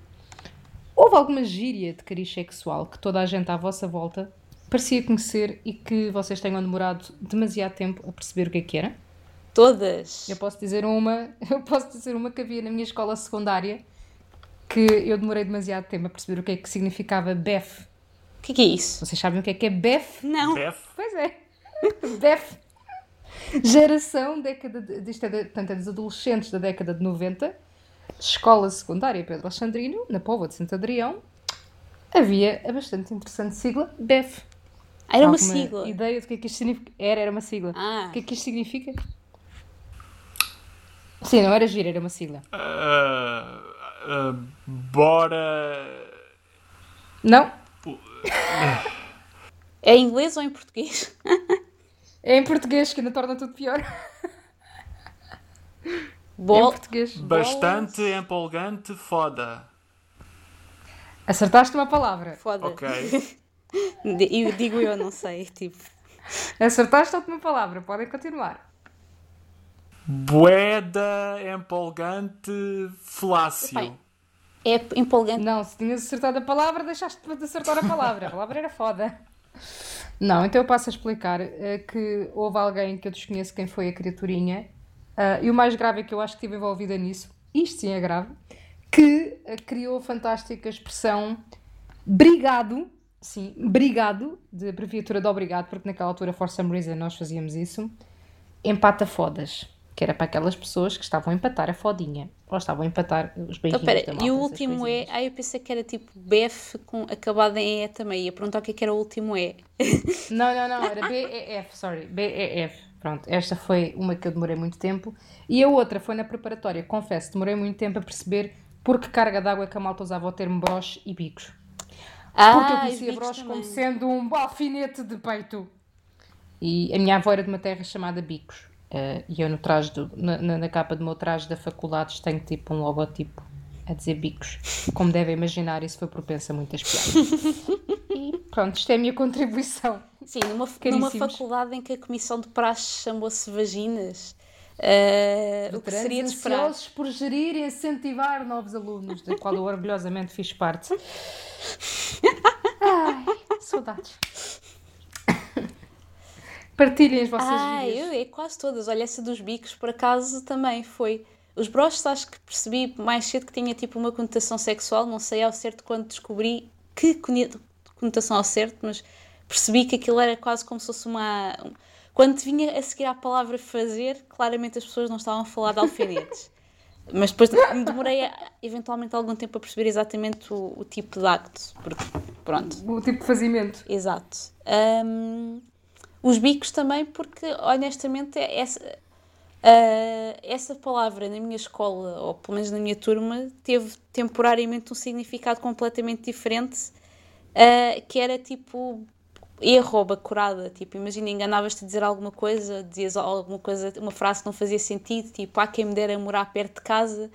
Houve alguma gíria de cariz sexual que toda a gente à vossa volta parecia conhecer e que vocês tenham demorado demasiado tempo a perceber o que é que era? todas. Eu posso dizer uma, eu posso dizer uma que havia na minha escola secundária que eu demorei demasiado tempo a perceber o que é que significava BEF. O que é que é isso? Vocês sabem o que é que é BEF? Não. Beth, Pois é. BEF. Geração, década de, isto é, de, portanto, é dos adolescentes da década de 90, escola secundária Pedro Alexandrino, na Póvoa de Santo Adrião, havia a bastante interessante sigla BEF. Ah, era uma sigla. ideia do que é que isto significa? Era, era uma sigla. Ah. O que é que isto significa? Sim, não era gira, era uma sigla. ah, ah, bora. Não? É em inglês ou em português? É em português, que ainda torna tudo pior. É em Bol... português. Bastante empolgante, foda. Acertaste uma palavra. Foda. Ok. E eu digo eu, não sei. Tipo, Acertaste outra palavra. Podem continuar. Boeda empolgante, flácio. É empolgante. Não, se tinhas acertado a palavra, deixaste de acertar a palavra. A palavra era foda. Não, então eu passo a explicar eh, que houve alguém que eu desconheço quem foi a criaturinha, ah, e o mais grave é que eu acho que estive envolvida nisso, isto sim é grave, que eh, criou a fantástica expressão brigado, sim, brigado, de abreviatura de obrigado, porque naquela altura, for some reason, nós fazíamos isso, empata fodas, que era para aquelas pessoas que estavam a empatar a fodinha, ou estavam a empatar os Então, beijinhos pera, da e malta, o último é. coisinhas. Ah, eu pensei que era tipo BF com, acabado em E também. Ia perguntar o que é que era o último E. Não, não, não, era BEF, sorry, BEF. Pronto, esta foi uma que eu demorei muito tempo. E a outra foi na preparatória, confesso, demorei muito tempo a perceber por que carga d'água é que a malta usava o termo broche e bicos. Ah, Porque eu os conhecia broche como também. sendo um alfinete de peito. E a minha avó era de uma terra chamada Bicos. Eh, e eu no traje do, na, na- capa do meu traje da faculdade tenho tipo um logotipo a dizer Bicos. Como devem imaginar, isso foi propenso a muitas piadas. e pronto, isto é a minha contribuição. Sim, numa, numa faculdade em que a comissão de praxe chamou-se Vaginas. ah, o que seria de esperar? por gerir e incentivar novos alunos, da qual eu orgulhosamente fiz parte. Ai, saudades. Partilhem as vossas Ah, gírias. eu, é quase todas. Olha, essa dos bicos, por acaso, também foi. Os broches, acho que percebi mais cedo que tinha tipo uma conotação sexual. Não sei ao certo quando descobri que conotação ao certo, mas percebi que aquilo era quase como se fosse uma. Quando vinha a seguir à palavra fazer, claramente as pessoas não estavam a falar de alfinetes. Mas depois demorei eventualmente algum tempo a perceber exatamente o, o tipo de acto. Porque, pronto. O tipo de fazimento. Exato. Hum, os bicos também, porque honestamente essa, ah, essa palavra na minha escola, ou pelo menos na minha turma, teve temporariamente um significado completamente diferente, ah, que era tipo erro ou bacurada. Tipo, imagina, enganavas-te a dizer alguma coisa, dizias alguma coisa, uma frase que não fazia sentido, tipo, há quem me dera morar perto de casa,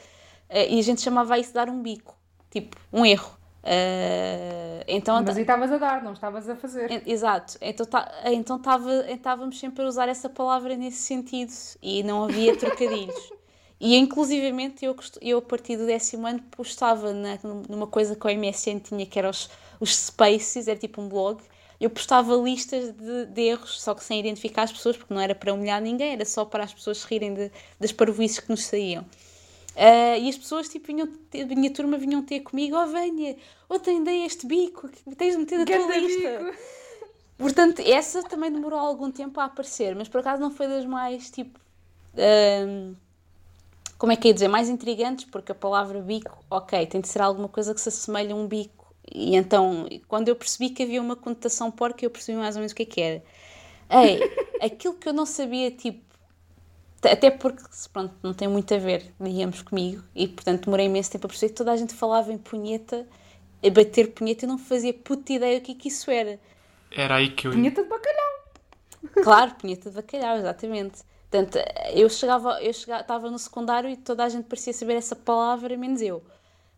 ah, e a gente chamava isso de dar um bico, tipo, um erro. Ah, então, Mas aí estavas a dar, não estavas a fazer. Exato, então tá- então estávamos sempre a usar essa palavra nesse sentido e não havia trocadilhos. E inclusivamente eu, eu a partir do décimo ano postava na- numa coisa que o MSN tinha que era os, os Spaces, era tipo um blog. Eu postava listas de, de erros, só que sem identificar as pessoas, porque não era para humilhar ninguém, era só para as pessoas se rirem de- das parvoíces que nos saíam. Ah, e as pessoas, tipo, vinham, a minha turma vinham ter comigo, oh venha, ontem dei este bico, que tens de meter na tua lista. bico. Portanto, essa também demorou algum tempo a aparecer, mas por acaso não foi das mais, tipo, ahm, como é que ia dizer, mais intrigantes, porque a palavra bico, ok, tem de ser alguma coisa que se assemelhe a um bico. E então, quando eu percebi que havia uma conotação porca, eu percebi mais ou menos o que é que era. Ei, aquilo que eu não sabia, tipo, até porque, pronto, não tem muito a ver, digamos, comigo, e portanto demorei imenso tempo a perceber que toda a gente falava em punheta, a bater punheta, eu não fazia puta ideia o que é que isso era. Era aí que eu. Punheta de bacalhau. Claro, punheta de bacalhau, exatamente. Portanto, eu chegava, eu chegava, estava no secundário e toda a gente parecia saber essa palavra, menos eu.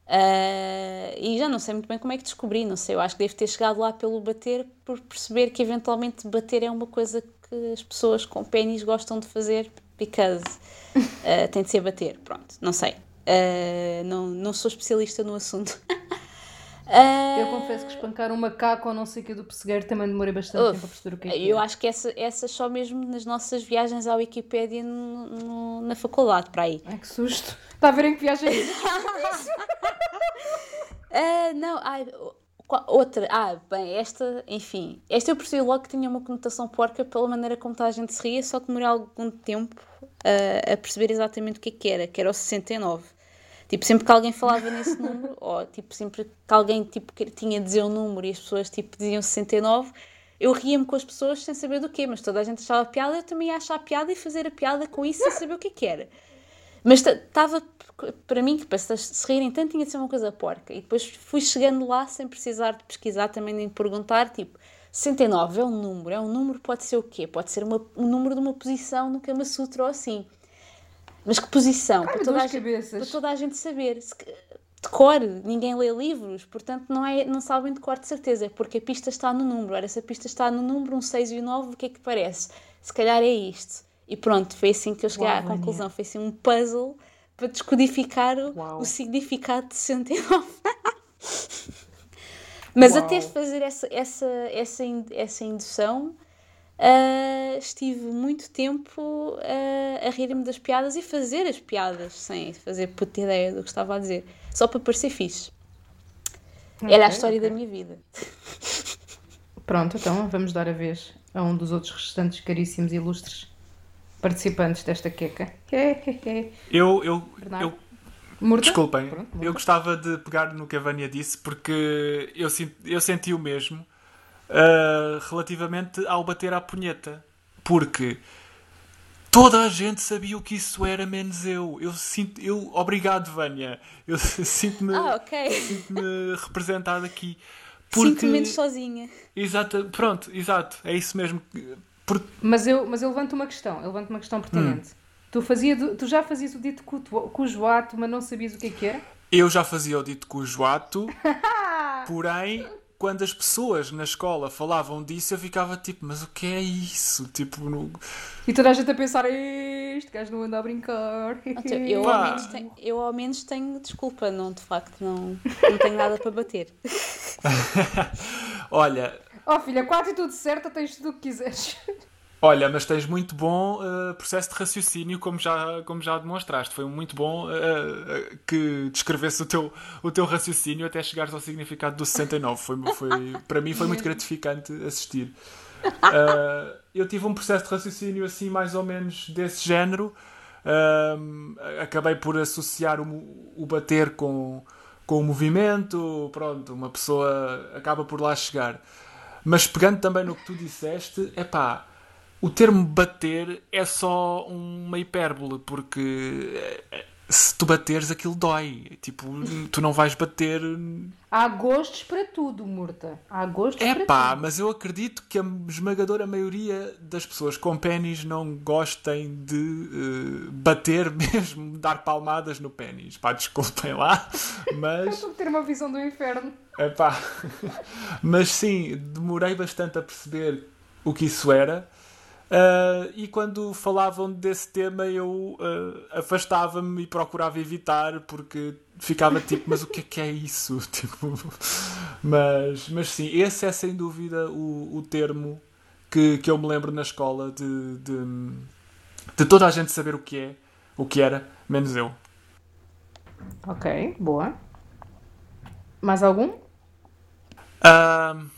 Ah, e já não sei muito bem como é que descobri, não sei, eu acho que devo ter chegado lá pelo bater, por perceber que eventualmente bater é uma coisa que as pessoas com pênis gostam de fazer, because ah, tem de ser bater, pronto, não sei. Ah, não, não sou especialista no assunto. Ah, Eu confesso que espancar um macaco ou não sei o que do pessegueiro também demorei bastante Uf, tempo a perceber o que é que Eu era. acho que essa, essa só mesmo nas nossas viagens à Wikipédia no- no- na faculdade, para aí. Ai, que susto. Está a ver em que viagem é isso? Ah, não, ai, outra. Ah, bem, esta, enfim. Esta eu percebi logo que tinha uma conotação porca pela maneira como toda a gente se ria, só que demorei algum tempo ah, a perceber exatamente o que é que era, que era o 69. Tipo, sempre que alguém falava nesse número, ou tipo, sempre que alguém tipo, tinha de dizer um número e as pessoas tipo, diziam 69, eu ria-me com as pessoas sem saber do quê, mas toda a gente achava piada, eu também ia achar piada e fazer a piada com isso sem saber o que é que era. Mas estava, para mim, que para se rirem tanto tinha de ser uma coisa porca. E depois fui chegando lá sem precisar de pesquisar, também nem perguntar, tipo, 69 é um número, é um número, pode ser o quê? Pode ser uma, um número de uma posição no Kama Sutra ou assim. Mas que posição? Para, toda gente, para toda a gente saber. De cor, ninguém lê livros, portanto não, é, não sabem de cor de certeza, porque a pista está no número. Ora, se a pista está no número, um 6 e um 9, o que é que parece? Se calhar é isto. E pronto, foi assim que eu cheguei Uau, à conclusão. Foi assim um puzzle para descodificar o, Uau. o significado de 69. Mas Uau. até fazer essa, essa, essa, essa indução, ah, estive muito tempo ah, a rir-me das piadas e fazer as piadas sem fazer puta ideia do que estava a dizer, só para parecer fixe. Era a história ok. da minha vida. Pronto, então vamos dar a vez a um dos outros restantes caríssimos e ilustres participantes desta queca. Eu, eu, Bernardo? eu Murta? Desculpem, Pronto, eu gostava de pegar no que a Vânia disse porque eu, eu senti o mesmo ah, relativamente ao bater à punheta. Porque toda a gente sabia o que isso era, menos eu. Eu sinto. Eu, obrigado, Vânia. Eu sinto-me Ah, ok. sinto-me representado aqui. Porque. Sinto-me menos sozinha. Exato, pronto, exato, é isso mesmo. Porque Mas eu, mas eu levanto uma questão, eu levanto uma questão pertinente. Tu, fazia, tu já fazias o dito cujo, ato, mas não sabias o que é que era? eu já fazia o dito cujo ato, porém, quando as pessoas na escola falavam disso, eu ficava tipo, mas o que é isso? Tipo, no... E toda a gente a pensar, este gajo não anda a brincar. Eu, ao menos tenho, eu ao menos tenho desculpa, não, de facto, não, não tenho nada para bater. Olha, Oh filha, quatro e tudo certo, tens tudo o que quiseres. Olha, mas tens muito bom uh, processo de raciocínio, como já, como já demonstraste. Foi muito bom uh, uh, que descrevesse o teu, o teu raciocínio até chegares ao significado do 69. Foi, foi, para mim foi muito gratificante assistir. eu tive um processo de raciocínio assim, mais ou menos desse género. acabei por associar o, o bater com, com o movimento. Pronto, uma pessoa acaba por lá chegar. Mas pegando também no que tu disseste, é pá o termo bater é só uma hipérbole, porque eh, se tu bateres aquilo dói. Tipo, tu não vais bater. Há gostos para tudo, Murta. Há gostos é para pá, tudo. mas eu acredito que a esmagadora maioria das pessoas com pênis não gostem de uh, bater mesmo, dar palmadas no pênis. Pá, desculpem lá, mas. Eu estou a ter uma visão do inferno. É pá. mas sim, demorei bastante a perceber o que isso era. Uh, e quando falavam desse tema eu uh, afastava-me e procurava evitar porque ficava tipo, mas o que é que é isso? Tipo, mas, mas sim, esse é sem dúvida o, o termo que, que eu me lembro na escola de, de, de toda a gente saber o que é, o que era, menos eu. Ok, boa. Mais algum? Uh,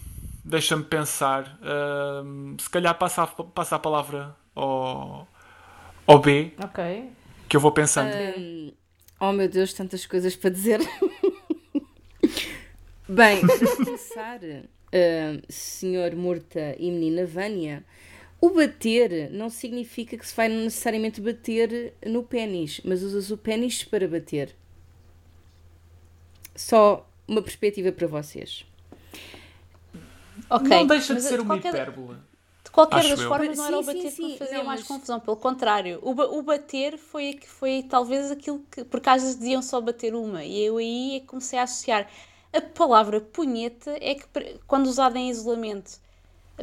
Deixa-me pensar. Uh, se calhar passa a, passa a palavra ao, ao B. Ok. Que eu vou pensando. Um, oh meu Deus, tantas coisas para dizer. Bem, para começar, uh, senhor Murta e menina Vânia, o bater não significa que se vai necessariamente bater no pênis, mas usas o pênis para bater. Só uma perspectiva para vocês. Okay, não deixa de ser de uma qualquer, hipérbole. De qualquer das eu. formas, não era o bater sim, sim, que fazia não, mais mas... confusão, pelo contrário. O, o bater foi, foi talvez aquilo que. Porque às vezes diziam só bater uma, e eu aí é comecei a associar. A palavra punheta é que, quando usada em isolamento,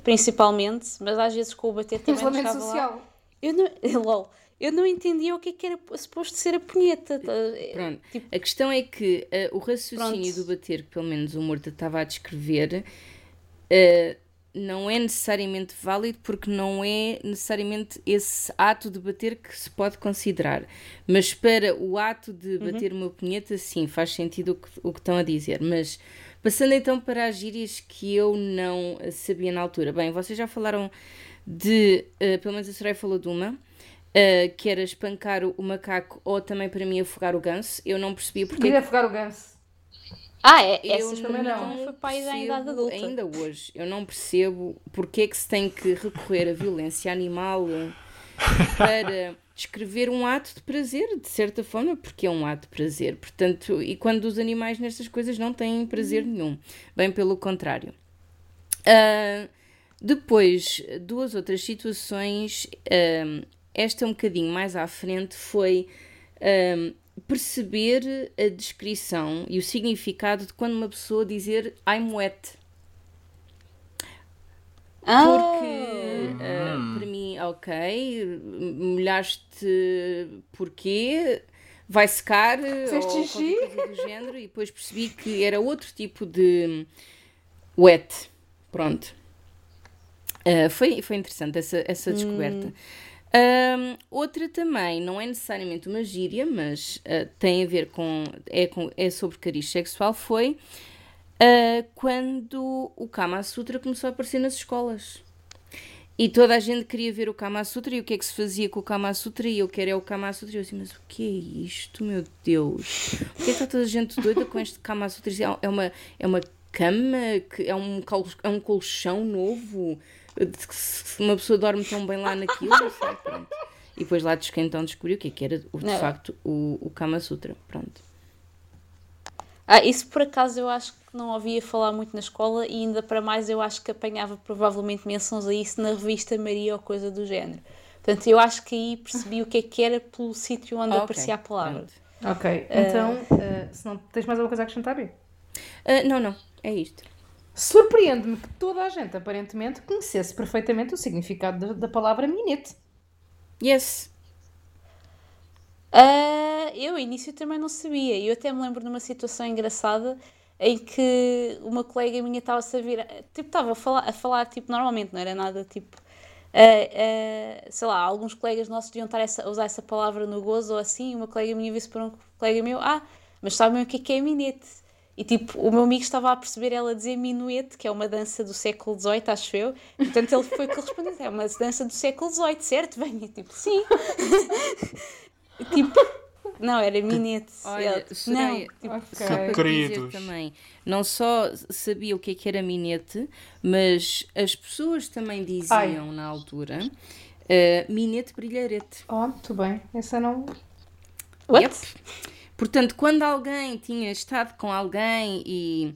principalmente, mas às vezes com o bater também. Isolamento social. Lá, eu não. Lol eu não entendia o que, é que era suposto ser a punheta. Tá? Pronto. Tipo... A questão é que uh, o raciocínio Pronto. do bater, que pelo menos o Morta estava a descrever, uh, não é necessariamente válido porque não é necessariamente esse ato de bater que se pode considerar. Mas para o ato de uhum. bater uhum. uma punheta, sim, faz sentido o que, o que estão a dizer. Mas passando então para as gírias que eu não sabia na altura. Bem, vocês já falaram de, uh, pelo menos a Soraya falou de uma, uh, que era espancar o, macaco ou também para mim afogar o ganso. Eu não percebia porque. Queria afogar o ganso. Ah, é? Essas eu também não. não foi para a idade adulta. Ainda hoje, eu não percebo porque é que se tem que recorrer à violência animal para descrever um ato de prazer, de certa forma, porque é um ato de prazer. Portanto, e quando os animais nestas coisas não têm prazer nenhum, bem pelo contrário. Uh, depois, duas outras situações, uh, esta um bocadinho mais à frente foi. Uh, perceber a descrição e o significado de quando uma pessoa dizer I'm wet. Ah. Porque uh, para mim, ok, molhaste porquê? Vai secar Fez ou xixi? coisa do género e depois percebi que era outro tipo de wet. Pronto. Uh, foi, foi interessante essa, essa descoberta. Hum. Um, outra também, não é necessariamente uma gíria, mas uh, tem a ver com é, com. é sobre cariz sexual, foi uh, quando o Kama Sutra começou a aparecer nas escolas. E toda a gente queria ver o Kama Sutra e o que é que se fazia com o Kama Sutra e eu quero é o Kama Sutra. E eu assim, mas o que é isto, meu Deus? Por que é que está toda a gente doida com este Kama Sutra? É uma, é uma cama, que é, um, é um colchão novo se uma pessoa dorme tão bem lá naquilo, não sei, pronto. E depois lá então descobriu o que é que era, de não. facto, o, o Kama Sutra, pronto. Ah, isso por acaso eu acho que não ouvia falar muito na escola e ainda para mais eu acho que apanhava provavelmente menções a isso na revista Maria ou coisa do género. Portanto, eu acho que aí percebi o que é que era pelo sítio onde okay. aparecia a palavra. Ok, então, uh, uh, se não tens mais alguma coisa a acrescentar, Bia? Uh, não, não, é isto. Surpreende-me que toda a gente, aparentemente, conhecesse perfeitamente o significado da, da palavra minete. Yes. Uh, eu, início, também não sabia. Eu até me lembro de uma situação engraçada em que uma colega minha estava a vir, tipo, estava a falar, a falar tipo, normalmente, não era nada tipo Uh, sei lá, alguns colegas nossos deviam estar essa, a usar essa palavra no gozo ou assim. Uma colega minha disse para um colega meu: Ah, mas sabem o que é que é minete? E tipo, o meu amigo estava a perceber ela dizer minuete, que é uma dança do século XVIII, acho eu. E, portanto, ele foi que respondeu: É uma dança do século XVIII, certo? Venha, tipo, sim. tipo, não, era minete. Olha, não, tipo, okay. dizer também, não só sabia o que, é que era minete, mas as pessoas também diziam Ai. na altura uh, minete brilharete. Oh, muito bem. Essa não. What? Yep. Portanto, quando alguém tinha estado com alguém e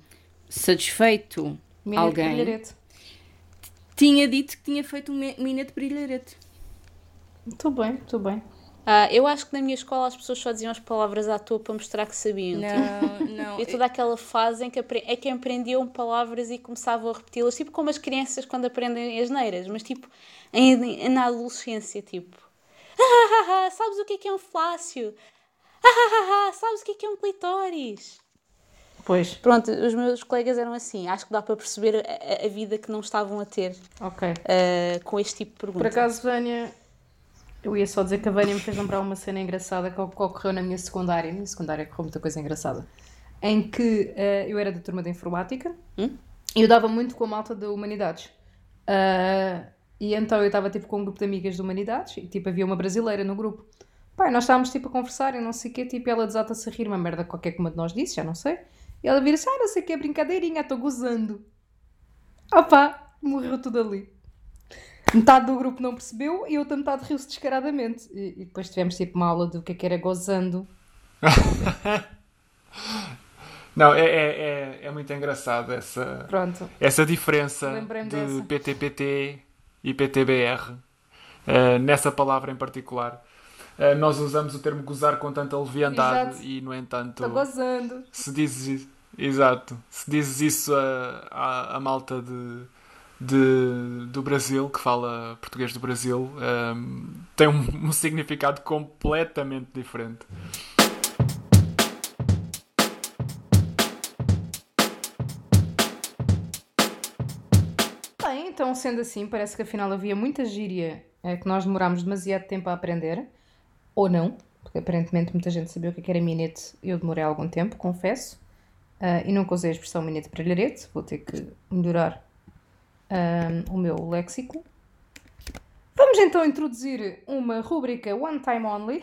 satisfeito minete alguém, brilharete. tinha dito que tinha feito um minete brilharete. Muito bem, muito bem. Uh, eu acho que na minha escola as pessoas só diziam as palavras à toa para mostrar que sabiam. Não, tipo, não. E toda aquela fase em que é que aprendiam palavras e começavam a repeti-las, tipo como as crianças quando aprendem as neiras, mas tipo em, na adolescência, tipo. Ah, sabes o que é que é um flácio? Ah, sabes o que é que é um clitóris? Pois. Pronto, os meus colegas eram assim. Acho que dá para perceber a, a vida que não estavam a ter Ok. uh, com este tipo de pergunta. Por acaso, Vânia, eu ia só dizer que a Vânia me fez lembrar uma cena engraçada que ocorreu na minha secundária. Na minha secundária ocorreu muita coisa engraçada. Em que uh, eu era da turma de informática hum? e eu dava muito com a malta de humanidades. Uh, e então eu estava tipo com um grupo de amigas de humanidades e tipo havia uma brasileira no grupo. Pai, nós estávamos tipo a conversar e não sei o quê, tipo, ela desata-se a rir uma merda qualquer que uma de nós disse, já não sei. E ela vira-se, ah, não sei o que, brincadeirinha, estou gozando. Opá, morreu tudo ali metade do grupo não percebeu e outra metade riu-se descaradamente. E, e, depois tivemos tipo uma aula do que é que era gozando. não, é, é, é, é, muito engraçado essa, Pronto. essa diferença de dessa. PTPT e PTBR uh, eh, nessa palavra em particular. Uh, nós usamos o termo gozar com tanta leviandade Exato. e, no entanto, Estou gozando. Se dizes, exato, se dizes isso a, a, a malta de de, do Brasil, que fala português do Brasil, um, tem um, um significado completamente diferente. Bem, então sendo assim, parece que afinal havia muita gíria é, que nós demorámos demasiado tempo a aprender, ou não, porque aparentemente muita gente sabia o que é era minete, eu demorei algum tempo, confesso, uh, e nunca usei a expressão minete brilharete, vou ter que melhorar um, o meu léxico. Vamos então introduzir uma rúbrica One Time Only,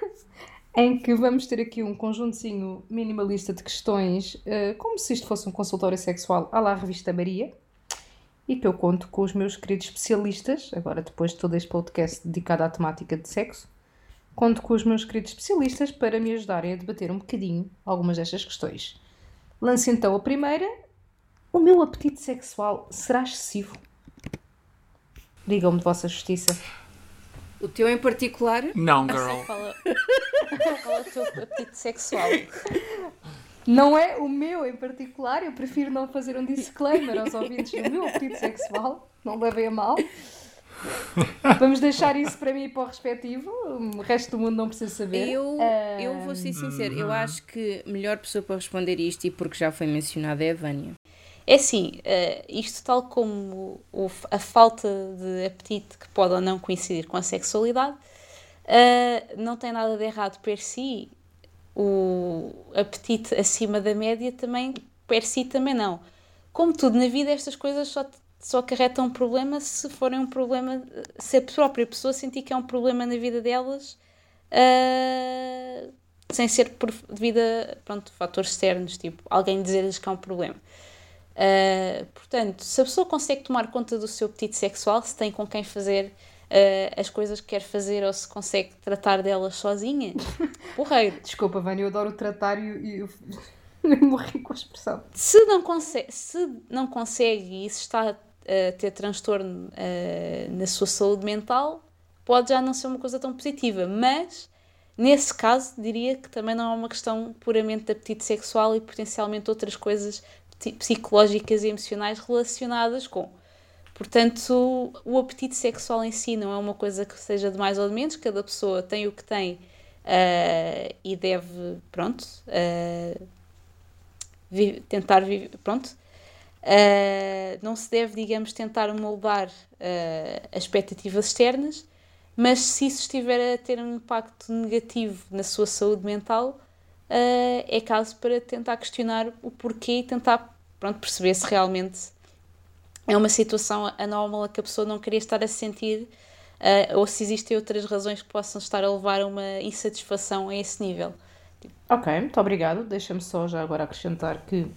em que vamos ter aqui um conjuntozinho minimalista de questões, uh, como se isto fosse um consultório sexual à la revista Maria, e que eu conto com os meus queridos especialistas, agora depois de todo este podcast dedicado à temática de sexo, conto com os meus queridos especialistas para me ajudarem a debater um bocadinho algumas destas questões. Lance então a primeira o meu apetite sexual será excessivo? Digam-me de vossa justiça. O teu em particular? Não, girl. Qual é, qual é o teu apetite sexual? Não é o meu em particular, eu prefiro não fazer um disclaimer aos ouvintes do meu apetite sexual, não levem a mal. Vamos deixar isso para mim e para o respectivo, o resto do mundo não precisa saber. Eu, uh... eu vou ser sincero, eu acho que a melhor pessoa para responder isto, e porque já foi mencionada, é a Vânia. É assim, uh, isto tal como o, a falta de apetite que pode ou não coincidir com a sexualidade, uh, não tem nada de errado per si. O apetite acima da média também, per si também não. Como tudo na vida, estas coisas só, só acarretam um problema se forem um problema, se a própria pessoa sentir que é um problema na vida delas, uh, sem ser por, devido a pronto, fatores externos, tipo alguém dizer-lhes que é um problema. Uh, portanto, se a pessoa consegue tomar conta do seu apetite sexual, se tem com quem fazer uh, as coisas que quer fazer ou se consegue tratar delas sozinha, porreiro. Desculpa, Vânia, eu adoro tratar e eu, eu morri com a expressão. Se não consegue, se não consegue e se está a ter transtorno uh, na sua saúde mental, pode já não ser uma coisa tão positiva, mas nesse caso diria que também não é uma questão puramente de apetite sexual e potencialmente outras coisas psicológicas e emocionais relacionadas com. Portanto, o apetite sexual em si não é uma coisa que seja de mais ou de menos, cada pessoa tem o que tem uh, e deve, pronto, uh, tentar viver, pronto. Uh, não se deve, digamos, tentar moldar uh, as expectativas externas, mas se isso estiver a ter um impacto negativo na sua saúde mental, uh, é caso para tentar questionar o porquê e tentar pronto, perceber se realmente é uma situação anómala que a pessoa não queria estar a sentir ou se existem outras razões que possam estar a levar a uma insatisfação a esse nível. Ok, muito obrigado. Deixa-me só já agora acrescentar que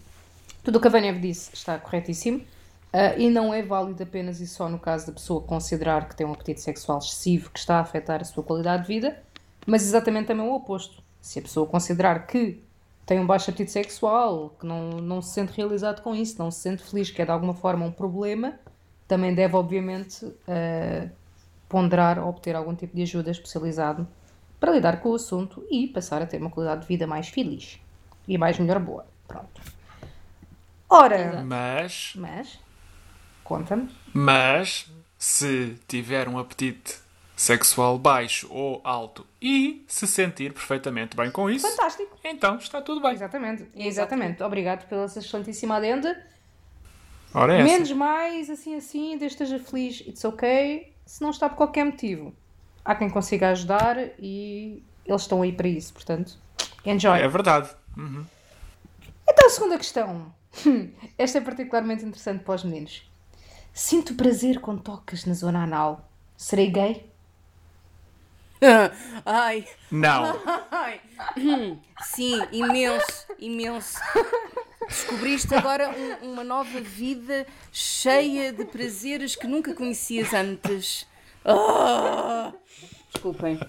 tudo o que a Vânia disse está corretíssimo uh, e não é válido apenas e só no caso da pessoa considerar que tem um apetite sexual excessivo que está a afetar a sua qualidade de vida, mas exatamente também o oposto. Se a pessoa considerar que tem um baixo apetite sexual, que não, não se sente realizado com isso, não se sente feliz, que é de alguma forma um problema, também deve, obviamente, uh, ponderar ou obter algum tipo de ajuda especializado para lidar com o assunto e passar a ter uma qualidade de vida mais feliz e mais melhor boa. Pronto. Ora, mas. Mas. Conta-me. Mas, se tiver um apetite sexual baixo ou alto e se sentir perfeitamente bem com isso. Fantástico. Então está tudo bem. Exatamente. Exatamente. Obrigado pela excelentíssima adenda. Ora é Menos mais, assim assim, desde esteja feliz, it's ok. Se não está por qualquer motivo, há quem consiga ajudar e eles estão aí para isso, portanto, enjoy. É verdade. Uhum. Então, a segunda questão. Esta é particularmente interessante para os meninos. Sinto prazer com tocas na zona anal. Serei gay? Ai. Não. Ai. Sim, imenso, imenso. Descobriste agora um, uma nova vida cheia de prazeres que nunca conhecias antes. Oh! Desculpem.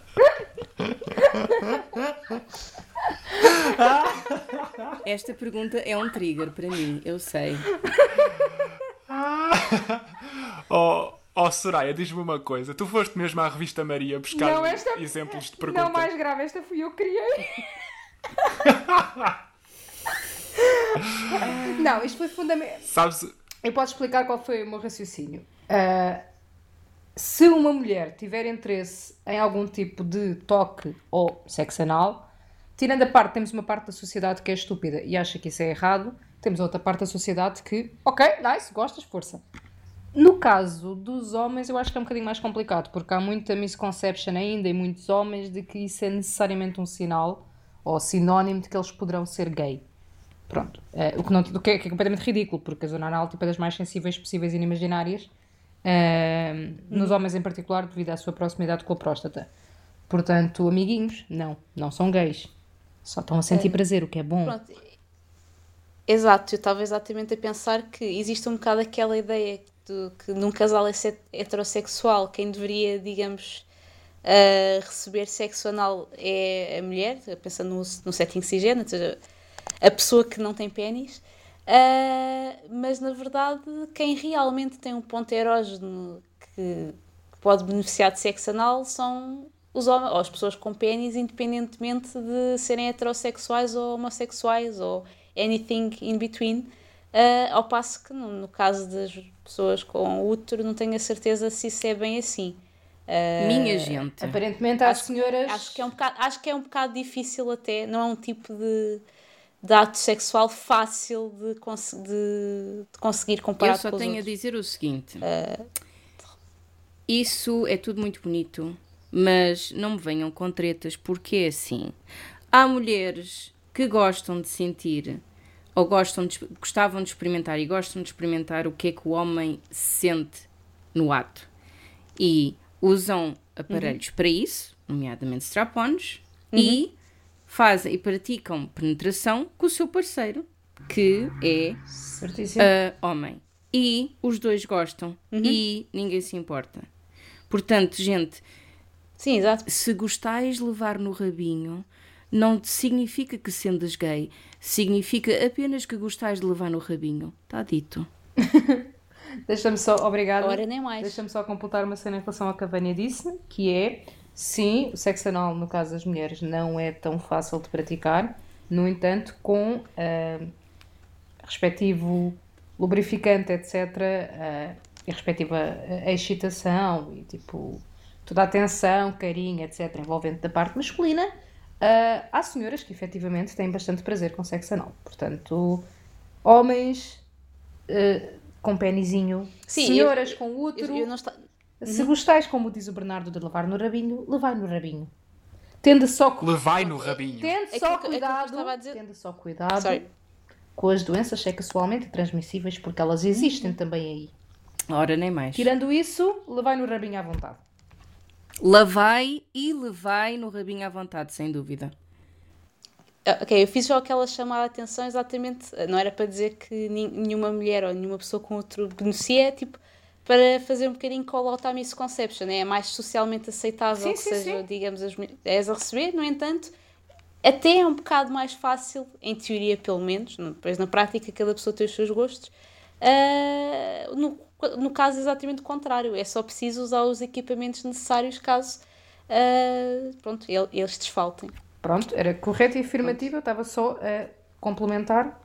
Esta pergunta é um trigger para mim, eu sei. oh, oh Soraya, diz-me uma coisa. Tu foste mesmo à revista Maria buscar não, esta... exemplos de perguntas? Não, mais grave, esta fui eu que criei. não, isto foi fundamental. Sabes... Eu posso explicar qual foi o meu raciocínio. Uh, se uma mulher tiver interesse em algum tipo de toque ou sexo anal, tirando a parte, temos uma parte da sociedade que é estúpida e acha que isso é errado, temos outra parte da sociedade que, ok, nice, gostas, força. No caso dos homens, eu acho que é um bocadinho mais complicado, porque há muita misconception ainda em muitos homens de que isso é necessariamente um sinal ou sinónimo de que eles poderão ser gay. Pronto. Uh, o, que não, o que é, que é completamente ridículo, porque a zona anal tipo, é das mais sensíveis possíveis e inimaginárias Uh, nos homens em particular, devido à sua proximidade com a próstata. Portanto, amiguinhos, não, não são gays. Só estão a sentir é. prazer, o que é bom. Pronto. Exato, eu estava exatamente a pensar que existe um bocado aquela ideia de que num casal heterossexual quem deveria, digamos, uh, receber sexo anal é a mulher, pensando no, no setting cisgênero, ou seja, a pessoa que não tem pênis. Uh, mas na verdade, quem realmente tem um ponto erógeno que, pode beneficiar de sexo anal são os homens, ou as pessoas com pênis, independentemente de serem heterossexuais ou homossexuais ou anything in between. Uh, ao passo que, no, no, caso das pessoas com útero, não tenho a certeza se isso é bem assim. Uh, Minha gente. Aparentemente, as senhoras. Acho que, é um bocado, acho que é um bocado difícil, até. Não é um tipo de de ato sexual fácil de, cons de, de conseguir comparar Eu só com tenho outros. a dizer o seguinte: uh... isso é tudo muito bonito, mas não me venham com tretas, porque é assim. Há mulheres que gostam de sentir ou gostam de, gostavam de experimentar e gostam de experimentar o que é que o homem sente no ato e usam aparelhos uhum. para isso, nomeadamente strap-ons, uhum. e fazem e praticam penetração com o seu parceiro, que é uh, homem. E os dois gostam uhum. e ninguém se importa. Portanto, gente, Sim, exato. se gostais de levar no rabinho, não significa que sendas gay, significa apenas que gostais de levar no rabinho. Está dito. Deixa-me só, obrigada. Ora, nem mais. Deixa-me só completar uma cena em relação ao que a Vânia disse, que é Sim, o sexo anal, no caso das mulheres, não é tão fácil de praticar, no entanto, com uh, respectivo lubrificante, etc., uh, e respectiva a excitação e tipo toda a atenção, carinho, etc., envolvente da parte masculina, uh, há senhoras que efetivamente têm bastante prazer com sexo anal. Portanto, homens, eh, com penizinho. Sim, Senhoras eu- com útero. Eu, eu não está... Se gostais, como diz o Bernardo, de levar no rabinho, levai no rabinho. Tende só, cu- Levai no rabinho. tende Aquilo só aquilo que cuidado, a dizer- tende só cuidado Sorry. com as doenças sexualmente transmissíveis, porque elas existem também aí. Ora, nem mais. Tirando isso, levai no rabinho à vontade. Lavai e levai no rabinho à vontade, sem dúvida. Ah, Ok, eu fiz só aquela chamada de atenção exatamente, não era para dizer que nenhuma mulher ou nenhuma pessoa com outro beneficia, é tipo para fazer um bocadinho call out à misconception, é mais socialmente aceitável Sim, que sim, seja, sim. digamos, as mulheres a receber, no entanto, até é um bocado mais fácil, em teoria pelo menos, depois na prática cada pessoa tem os seus gostos, ah, no, no caso exatamente o contrário, é só preciso usar os equipamentos necessários caso ah, pronto, el- eles desfaltem. Pronto, era correto e afirmativo, eu estava só a complementar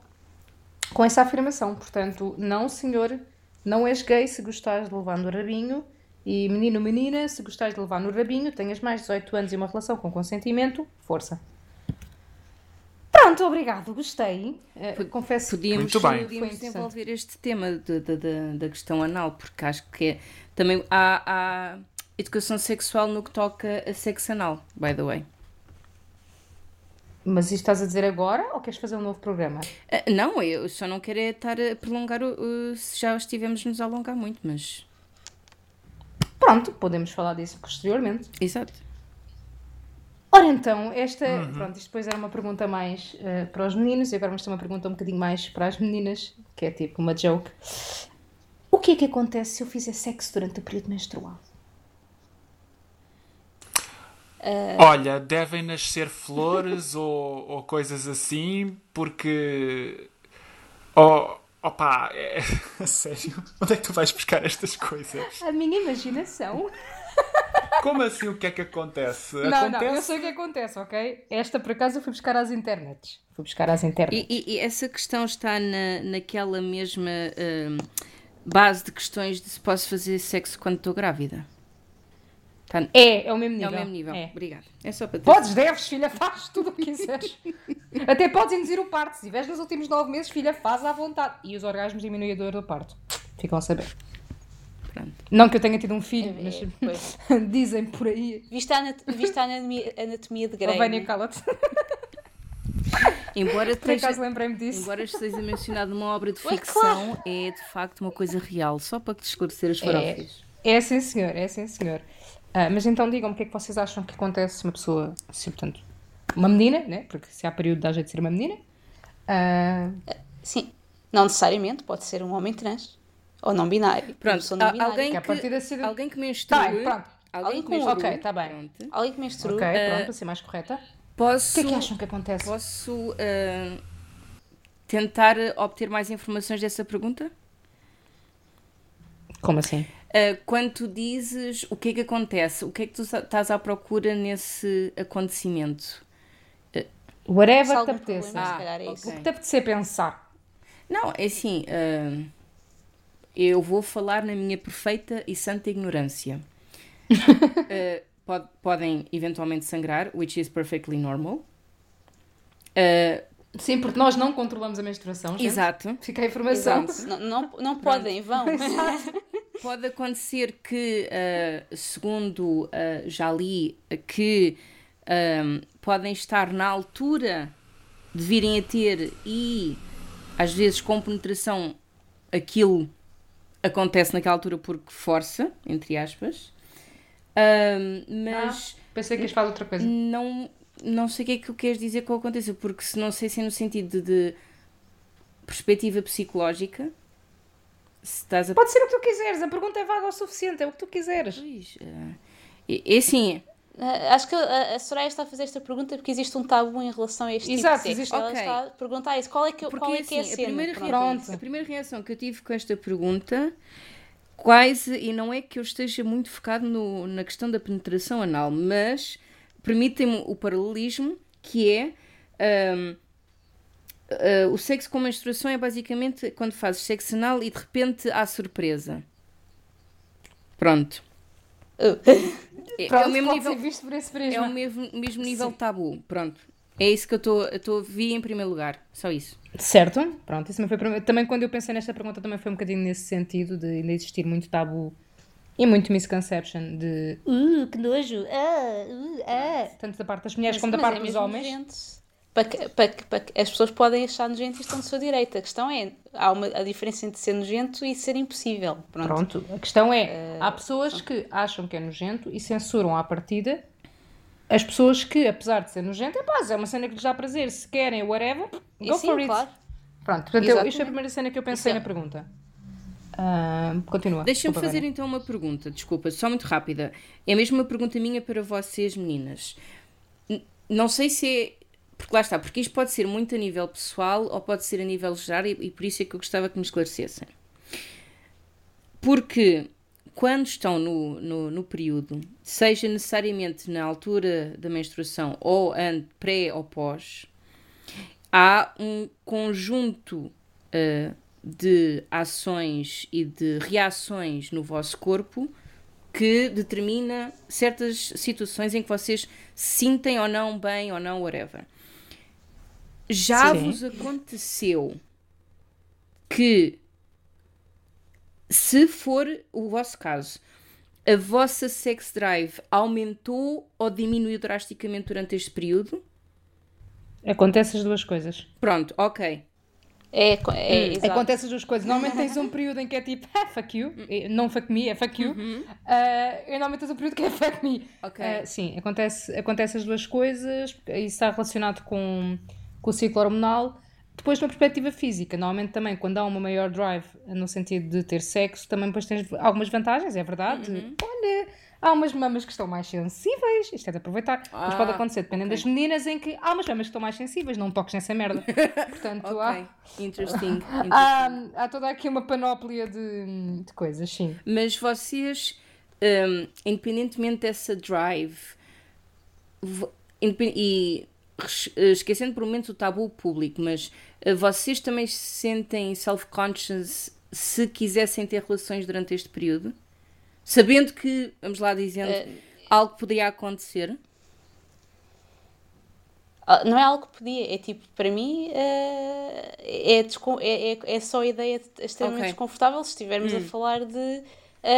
com essa afirmação. Portanto, não, senhor, não és gay se gostares de levar no rabinho. E menino, menina, se gostares de levar no rabinho, tenhas mais de 18 anos e uma relação com consentimento, força. Pronto, obrigado, gostei. Eh, confesso Podíamos, Muito bem. podíamos desenvolver este tema de- de- de- da questão anal, porque acho que é, também há, há educação sexual no que toca a sexo anal, by the way. Mas isto estás a dizer agora ou queres fazer um novo programa? Ah, não, eu só não quero é estar a prolongar o, o- se já estivemos nos alongar muito, mas. Pronto, podemos falar disso posteriormente. Exato. Ora então, esta, pronto, isto depois era uma pergunta mais eh, para os meninos e agora vamos ter uma pergunta um bocadinho mais para as meninas, que é tipo uma joke. O que é que acontece se eu fizer sexo durante o período menstrual? Olha, devem nascer flores ou, ou coisas assim, porque. Oh, opa, é... sério? Onde é que tu vais buscar estas coisas? A minha imaginação. Como assim o que é que acontece? Não, não, eu acontece? sei o que acontece, ok? Esta por acaso eu fui buscar às internets. Fui buscar às internets. E, e- e essa questão está na, naquela mesma hum, base de questões de se posso fazer sexo quando estou grávida. Está, É, é o mesmo é nível. o mesmo nível. É. Obrigada. É só para ter. Podes, deves, filha, faz tudo o que quiseres. Até podes induzir o parto. Se tiveres nos últimos nove meses, filha, faz à vontade. E os orgasmos diminuem a dor do parto. Ficam a saber. Pronto. Não que eu tenha tido um filho, É, mas pois. dizem por aí. Vista a, anat vista a anatomia, anatomia de Grey. Vânia, né? cala-te. Embora Por acaso esteja, lembrei-me disso. embora esteja mencionado numa obra de Ué, ficção, é de facto uma coisa real, só para te esclarecer as farofas. É sim, senhor, é sim, senhor. Ah, mas então digam-me o que é que vocês acham que acontece se uma pessoa, se portanto, uma menina, né? Porque se há período dá jeito de ser uma menina. ah, Sim, não necessariamente, pode ser um homem trans ou não binário. Pronto, não binária. alguém Que que, partir desse- alguém que menstrua. Tá bem, pronto. Alguém que Alguém com- menstrua. ok, tá bem. pronto. Alguém que menstrua. ok, Ah, pronto, para ser mais correta. O Posso, que é que acham que acontece? posso ah, tentar obter mais informações dessa pergunta? Como assim? Ah, quando tu dizes o que é que acontece, o que é que tu estás à procura nesse acontecimento? Whatever Se que te apeteça. problema, se Ah, calhar é ok. isso. O que te apetecer pensar. Não, é assim. ah, eu vou falar na minha perfeita e santa ignorância. Ah, pod- podem eventualmente sangrar, which is perfectly normal. Ah, Sim, porque nós não controlamos a menstruação, gente. exato. Fica a informação. Exato. Não, não, não podem, vão. Pode acontecer que, ah, segundo ah, já li, que podem estar na altura de virem a ter e às vezes com penetração aquilo acontece naquela altura porque força, entre aspas. Ah, mas Pensei que ias falar outra coisa. não, não sei o que é que tu queres dizer que aconteceu, porque se não sei se é no sentido de, de perspectiva psicológica, se estás a Pode ser o que tu quiseres, a pergunta é vaga o suficiente, é o que tu quiseres. Pois, é, é assim, Ah, Acho que a, a Soraya está a fazer esta pergunta porque existe um tabu em relação a este Exato, tipo de existe- sexo. Ela está a perguntar isso. Qual é que, porque qual é, que é a assim, cena? primeira, Pronto, reação, a primeira reação que eu tive com esta pergunta, quase, e não é que eu esteja muito focado no, na questão da penetração anal, mas permitem-me o paralelismo, que é ahm, ah, o sexo com menstruação é basicamente quando fazes sexo anal e de repente há surpresa. Pronto. Uh, É, é Pronto, o mesmo pode nível, ser visto por esse é prisma. o mesmo, mesmo nível tabu. Pronto. É isso que eu estou a vi em primeiro lugar. Só isso. Certo. Pronto, isso foi também quando eu pensei nesta pergunta também foi um bocadinho nesse sentido de ainda existir muito tabu e muito misconception de uh, que nojo, ah, uh, ah. Tanto da parte das mulheres Mas- como da mas parte é dos homens. nojento. Para que- para que- para que- as pessoas podem achar nojento e estão de sua direita. A questão é, há uma, a diferença entre ser nojento e ser impossível. Pronto. Pronto, a questão é, há pessoas que acham que é nojento e censuram à partida as pessoas que, apesar de ser nojento, é pá, é uma cena que lhes dá prazer, se querem, whatever, go sim, for it. claro. Pronto, portanto, eu, isto é a primeira cena que eu pensei é- na pergunta. Ah, continua. Deixa-me fazer então uma pergunta, desculpa, só muito rápida. É mesmo uma pergunta minha para vocês, meninas. N- não sei se é. Porque lá está, porque isto pode ser muito a nível pessoal ou pode ser a nível geral e, e por isso é que eu gostava que me esclarecessem. Porque quando estão no, no, no período, seja necessariamente na altura da menstruação ou an- pré ou pós, há um conjunto uh, de ações e de reações no vosso corpo que determina certas situações em que vocês se sentem ou não bem ou não, whatever. Já Sim. vos aconteceu que, se for o vosso caso, a vossa sex drive aumentou ou diminuiu drasticamente durante este período? Acontece as duas coisas. Pronto, ok. É, é, Hum, exato. Acontece as duas coisas. Normalmente tens um período em que é tipo, ah, fuck you, Eh, não fuck me, é fuck you. Ah, e normalmente tens um período que é fuck me. Ok. Ah, sim, acontece, acontece as duas coisas, isso está relacionado com, com o ciclo hormonal. Depois, numa perspectiva física, normalmente também, quando há uma maior drive no sentido de ter sexo, também depois tens algumas vantagens, é verdade. Olha, há umas mamas que estão mais sensíveis, isto é de aproveitar. Mas pode Ah, acontecer, dependendo ok. das meninas, em que há umas mamas que estão mais sensíveis, não toques nessa merda. Portanto, há, Ok. Interesting. interesting. há, há toda aqui uma panóplia de, de coisas, sim. Mas vocês, hum, independentemente dessa drive, e esquecendo por um momento o tabu público, mas eh, vocês também se sentem self-conscious se quisessem ter relações durante este período? Sabendo que, vamos lá dizendo, Eh, algo poderia acontecer? Ah, Não é algo que podia, é tipo, para mim, eh, é, é, é, é só a ideia de- extremamente Ok. desconfortável se estivermos a falar de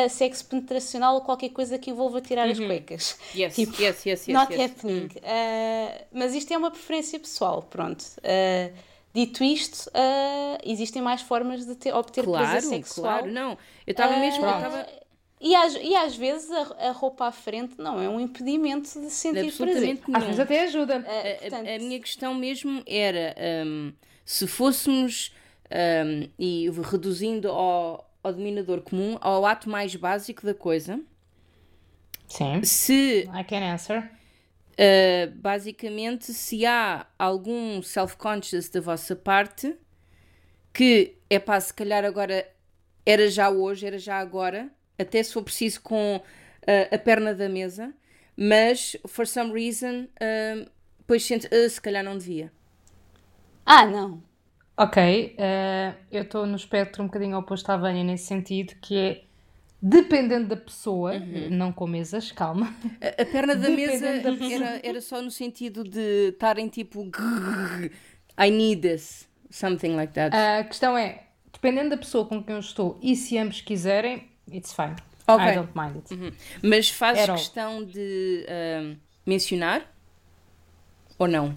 sexo penetracional ou qualquer coisa que envolva tirar as cuecas. Yes, Tipo, yes, yes, yes. Not yes. happening. Uh, mas isto é uma preferência pessoal, pronto. Uh, dito isto, uh, existem mais formas de ter, obter prazer Claro, sexual. claro, não. Eu estava mesmo. Eu estava e, às, e às vezes a, a roupa à frente não é um impedimento de sentir prazer. absolutamente Às vezes até ajuda. Uh, A- portanto, a, a minha questão mesmo era hum, se fôssemos hum, e reduzindo ao, ao denominador comum, ao ato mais básico da coisa, Sim. se I can answer. uh, basicamente se há algum self-conscious da vossa parte que é pá, se calhar agora era já hoje, era já agora, até se for preciso com uh, a perna da mesa, mas for some reason, uh, depois sente, "Ah, se calhar não devia. Ah, não. Ok, eh, eu estou no espectro um bocadinho oposto à Vânia nesse sentido, que é dependendo da pessoa, não com mesas, calma. A, a perna da mesa da era, era só no sentido de estarem tipo "Grrr, I need this, something like that. A questão é, dependendo da pessoa com quem eu estou e se ambos quiserem, it's fine. Ok. I don't mind it. Mas fazes at all. questão de ahm, mencionar ou não?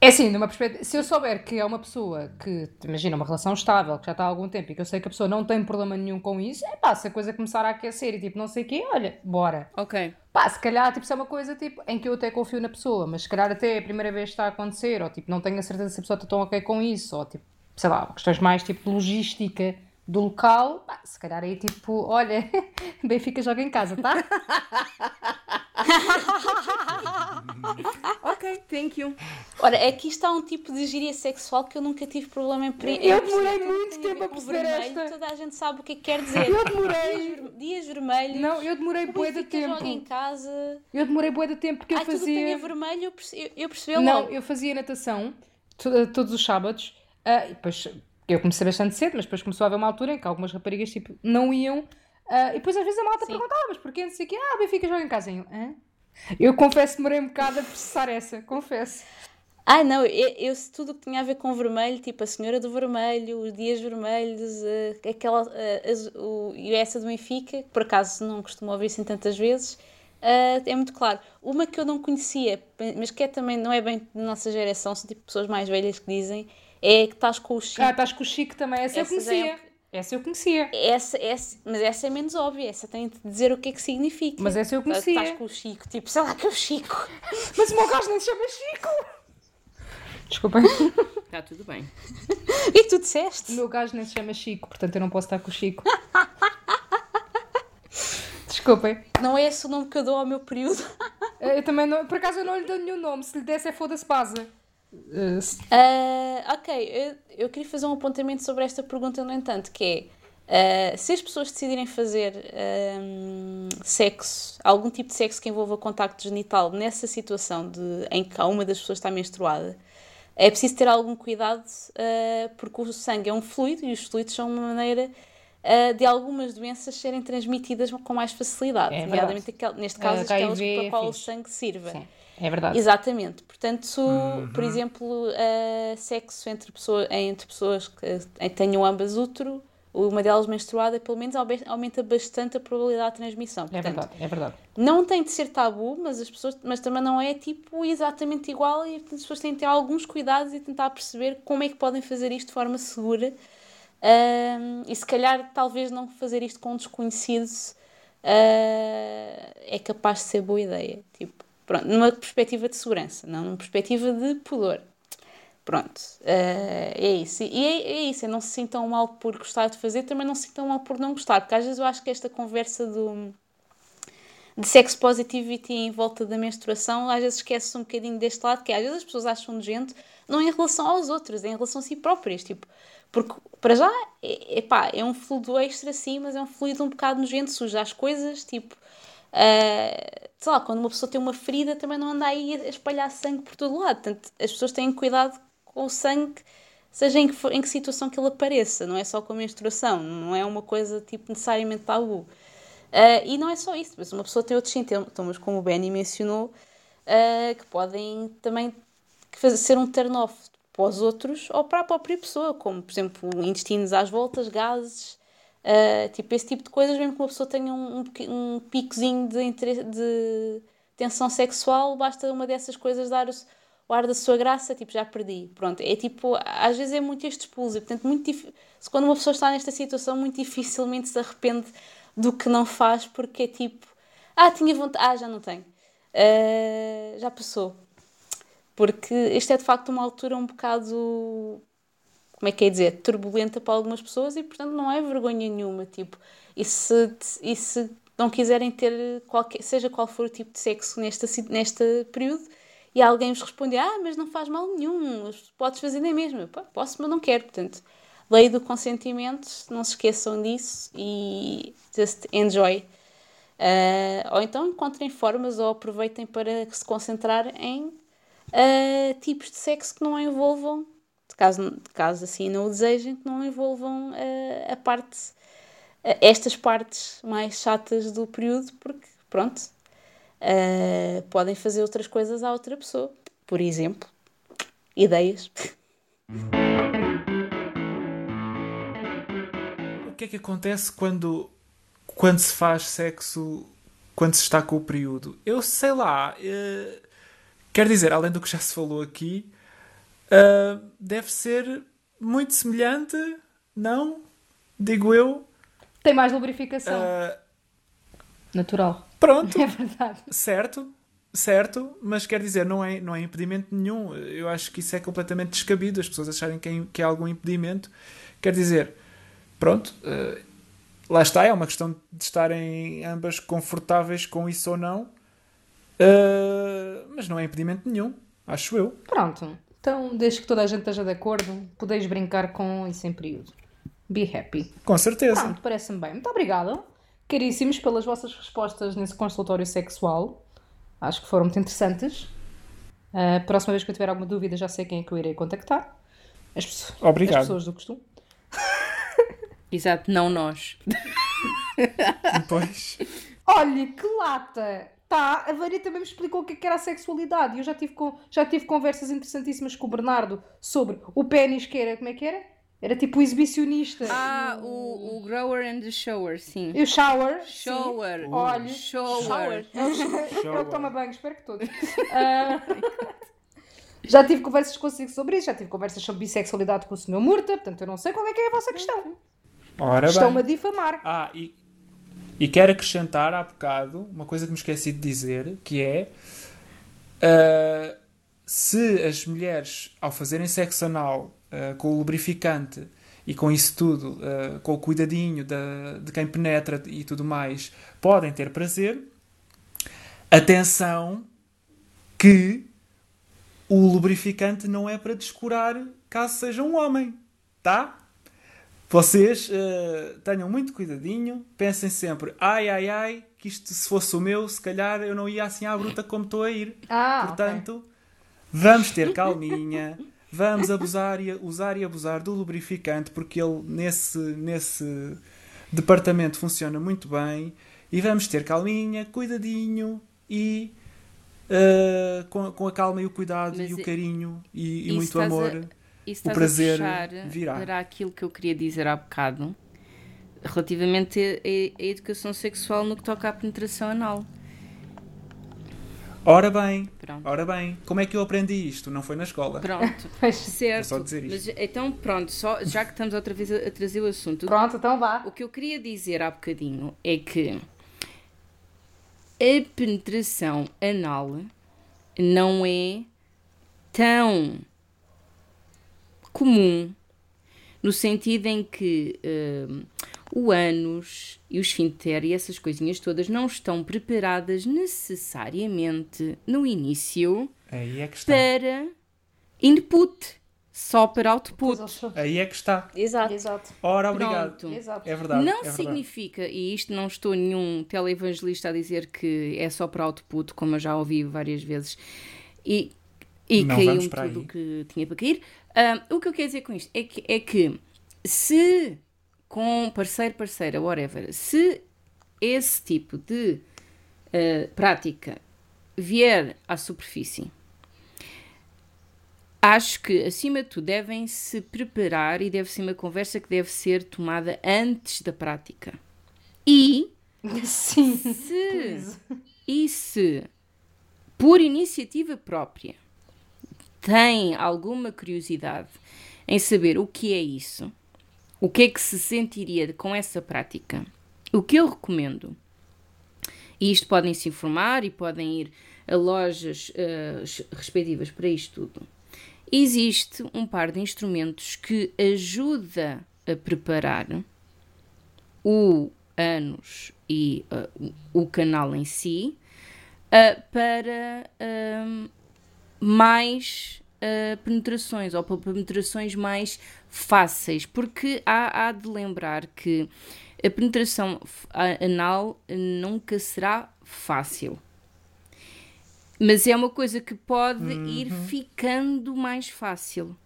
É assim, numa perspectiva, se eu souber que é uma pessoa que, imagina, uma relação estável, que já está há algum tempo e que eu sei que a pessoa não tem problema nenhum com isso, é pá, se a coisa começar a aquecer e tipo não sei o quê, olha, bora. Ok. Pá, se calhar, tipo, se é uma coisa tipo, em que eu até confio na pessoa, mas se calhar até é a primeira vez que está a acontecer, ou tipo, não tenho a certeza se a pessoa está tão ok com isso, ou tipo, sei lá, questões mais tipo de logística do local, pá, se calhar aí tipo, olha, Benfica joga em casa, tá? Ok, thank you. Ora, aqui está um tipo de gíria sexual que eu nunca tive problema em pre- Eu demorei Tudo muito tem tempo a perceber vermelho, esta. Toda a gente sabe o que é que quer dizer. Eu demorei. Dias, dias vermelhos. Não, eu demorei bué de Benfica joga em tempo. casa. Eu demorei bué de tempo porque eu Ai, tudo que tem fazia... a vermelho, eu perce- eu, eu percebi Não, logo. eu fazia natação to- todos os sábados. e depois eu comecei bastante cedo, mas depois começou a haver uma altura em que algumas raparigas tipo, não iam. ah, e depois às vezes a malta Sim. perguntava, mas porquê não sei o quê? Ah, Benfica joga em casa. E Eu, Hã? Eu confesso que demorei um bocado a processar essa, confesso. Ah, não, eu, eu se tudo o que tinha a ver com vermelho, tipo a Senhora do Vermelho, os Dias Vermelhos, uh, aquela, uh, o, e essa do Benfica, que por acaso não costumo ouvir assim tantas vezes, uh, é muito claro. Uma que eu não conhecia, mas que é também, não é bem da nossa geração, são tipo pessoas mais velhas que dizem, é que estás com o Chico. Ah, estás com o Chico também, essa, essa eu conhecia. Essa eu conhecia. Essa, essa, mas essa é menos óbvia, essa tem de dizer o que é que significa. Mas essa eu conhecia. Estás com o Chico, tipo, sei lá que é o Chico. Mas o meu gajo nem se chama Chico. Desculpem. Está tudo bem. E tu disseste? O meu gajo nem se chama Chico, portanto eu não posso estar com o Chico. Desculpem. Não é esse o nome que eu dou ao meu período. Eu também não, por acaso eu não lhe dou nenhum nome. Se lhe desse é foda-se base. Uh, ok, eu, eu, queria fazer um apontamento sobre esta pergunta, no entanto, que é uh, se as pessoas decidirem fazer um, sexo, algum tipo de sexo que envolva contacto genital nessa situação de, em que uma das pessoas está menstruada, é preciso ter algum cuidado uh, porque o sangue é um fluido e os fluidos são uma maneira de algumas doenças serem transmitidas com mais facilidade, é nomeadamente neste caso aquelas para a qual o sangue sirva. Sim, é verdade. Exatamente. Portanto, uhum. por exemplo, uh, sexo entre, pessoa, entre pessoas que tenham ambas útero uma delas menstruada, pelo menos aumenta bastante a probabilidade de transmissão. É Portanto, é verdade, é verdade. Não tem de ser tabu, mas as pessoas, mas também não é tipo exatamente igual e as pessoas têm de ter alguns cuidados e tentar perceber como é que podem fazer isto de forma segura. Um, e se calhar talvez não fazer isto com desconhecidos uh, é capaz de ser boa ideia. Tipo, pronto, numa perspectiva de segurança, não numa perspectiva de pudor. Pronto, uh, é isso. E é, é, isso, é não se sintam mal por gostar de fazer, também não se sintam mal por não gostar, porque às vezes eu acho que esta conversa do, de sex positivity em volta da menstruação, às vezes esquece um bocadinho deste lado, que às vezes as pessoas acham nojento, não em relação aos outros, é em relação a si próprias, tipo, porque para já, é, epá, é um fluido extra sim, mas é um fluido um bocado nojento, suja as coisas, tipo, uh, sei lá, quando uma pessoa tem uma ferida também não anda aí a espalhar sangue por todo lado, portanto as pessoas têm cuidado com o sangue, seja em que, em que situação que ele apareça, não é só com a menstruação, não é uma coisa tipo necessariamente tabu. Uh, e não é só isso, mas uma pessoa tem outros sintomas, como o Benny mencionou, uh, que podem também fazer, ser um turn-off para os outros ou para a própria pessoa, como por exemplo intestinos às voltas, gases, uh, tipo esse tipo de coisas, mesmo que uma pessoa tenha um, um, um picozinho de, de tensão sexual, basta uma dessas coisas dar o ar da sua graça, tipo, já perdi. Pronto, é tipo, às vezes é muito este expulso, portanto, muito se quando uma pessoa está nesta situação, muito dificilmente se arrepende do que não faz, porque é tipo, ah, tinha vontade, ah, já não tenho, uh, já passou. Porque isto é de facto uma altura um bocado, como é que é dizer, turbulenta para algumas pessoas e, portanto, não é vergonha nenhuma, tipo, e se, e se não quiserem ter qualquer, seja qual for o tipo de sexo nesta, neste período, e alguém vos responde: Ah, mas não faz mal nenhum, podes fazer nem mesmo. posso, mas não quero. Portanto, lei do consentimento, não se esqueçam disso e just enjoy. Uh, ou então encontrem formas ou aproveitem para se concentrar em uh, tipos de sexo que não envolvam, caso, caso assim não o desejem, que não envolvam uh, a parte, estas partes mais chatas do período, porque pronto, uh, podem fazer outras coisas à outra pessoa. Por exemplo, ideias. O que é que acontece quando, quando se faz sexo quando se está com o período? Eu sei lá. Uh, quer dizer, além do que já se falou aqui, uh, deve ser muito semelhante, não? Digo eu. Tem mais lubrificação. Uh, Natural. Pronto. É verdade. Certo, certo, mas quer dizer, não é, não é impedimento nenhum. Eu acho que isso é completamente descabido, as pessoas acharem que é, que é algum impedimento. Quer dizer, pronto, uh, lá está, é uma questão de estarem ambas confortáveis com isso ou não, uh, mas não é impedimento nenhum, acho eu. Pronto, então desde que toda a gente esteja de acordo, podeis brincar com isso em período. Be happy. Com certeza. Pronto, parece-me bem. Muito obrigada caríssimos pelas vossas respostas nesse consultório sexual. Acho que foram muito interessantes. Uh, próxima vez que eu tiver alguma dúvida, já sei quem é que eu irei contactar. As, pessoas, Obrigado. as pessoas do costume. Exato, não nós. Pois. Olha, que lata! Tá, a Vânia também me explicou o que é que era a sexualidade. E eu já tive, com, já tive conversas interessantíssimas com o Bernardo sobre o pênis que era, como é que era? Era tipo o exibicionista. Ah, o, o grower and the shower, sim. E o shower. sim. Shower. Olha, Shower. É o que toma banho, espero que todos. Ah, já tive conversas consigo sobre isso, já tive conversas sobre bissexualidade com o Sr. Murta, portanto eu não sei qual é que é a vossa questão. Ora Estão-me a difamar. Ah, e, e quero acrescentar há bocado uma coisa que me esqueci de dizer, que é ah, se as mulheres, ao fazerem sexo anal ah, com o lubrificante e com isso tudo, ah, com o cuidadinho da- de quem penetra e tudo mais, podem ter prazer, atenção que o lubrificante não é para descurar caso seja um homem, tá? Vocês eh, tenham muito cuidadinho, pensem sempre, ai ai ai, que isto se fosse o meu, se calhar eu não ia assim à bruta como estou a ir. Ah, Portanto, vamos ter calminha, vamos abusar e usar e abusar do lubrificante, porque ele nesse, nesse departamento funciona muito bem. E vamos ter calminha, cuidadinho e eh, com, com a calma e o cuidado Mas e o carinho e, e muito estás a- amor. Isso O estás prazer virá. para aquilo que eu queria dizer há bocado relativamente à, educação sexual no que toca à penetração anal. Ora bem, Pronto. ora bem, como é que eu aprendi isto? Não foi na escola. Pronto, certo. Vou só dizer isto. Mas então, pronto, só, já que estamos outra vez a, a trazer o assunto, Pronto, então vá. o que eu queria dizer há bocadinho é que a penetração anal não é tão comum no sentido em que hum, o ânus e o esfíncter e essas coisinhas todas não estão preparadas necessariamente no início Aí é que está. para input, só para output. Aí é que está. Exato. Exato. Ora, obrigado. Exato. É verdade. Não é verdade. significa, e isto não estou nenhum televangelista a dizer que é só para output, como eu já ouvi várias vezes, e, e Não caiu tudo o que tinha para cair. O que eu quero dizer com isto é que, é que se com parceiro, parceira, whatever, se esse tipo de ah, prática vier à superfície, acho que, acima de tudo, devem se preparar e deve ser uma conversa que deve ser tomada antes da prática. E Sim. se, e se por iniciativa própria tem alguma curiosidade em saber o que é isso, o que é que se sentiria com essa prática, o que eu recomendo, e isto podem se informar e podem ir a lojas eh, respectivas para isto tudo. Existe um par de instrumentos que ajuda a preparar o ânus e uh, o canal em si uh, para um, mais uh, penetrações ou para penetrações mais fáceis, porque há, há de lembrar que a penetração anal nunca será fácil. Mas é uma coisa que pode ir ficando mais fácil.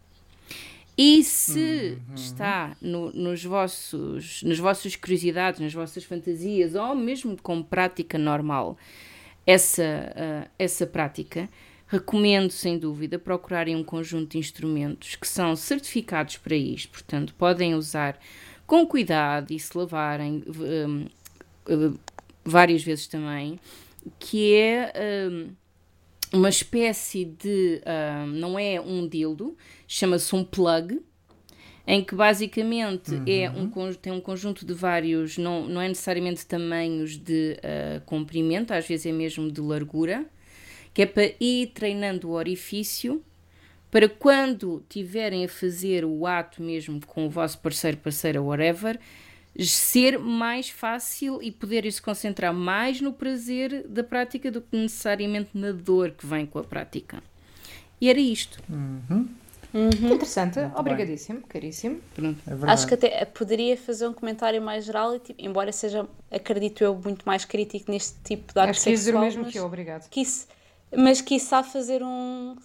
E se está no- nos vossos, nas vossas curiosidades, nas vossas fantasias, ou mesmo como prática normal, essa, ah, essa prática, recomendo sem dúvida procurarem um conjunto de instrumentos que são certificados para isto, portanto, podem usar com cuidado e se lavarem hum, hum, várias vezes também, que é. hum, uma espécie de. ah, não é um dildo, chama-se um plug, em que basicamente é um, conj- tem um conjunto de vários, não, não é necessariamente tamanhos de ah, comprimento, às vezes é mesmo de largura, que é para ir treinando o orifício para quando tiverem a fazer o ato mesmo com o vosso parceiro, parceira, whatever, ser mais fácil e poderem se concentrar mais no prazer da prática do que necessariamente na dor que vem com a prática. E era isto. Que interessante. Muito Obrigadíssimo, caríssimo. Pronto. É. Acho que até poderia fazer um comentário mais geral, e, tipo, embora seja, acredito eu, muito mais crítico neste tipo de ato Acho que ia dizer o sexual, mesmo mas que eu, obrigado. quis, mas quiçá fazer um.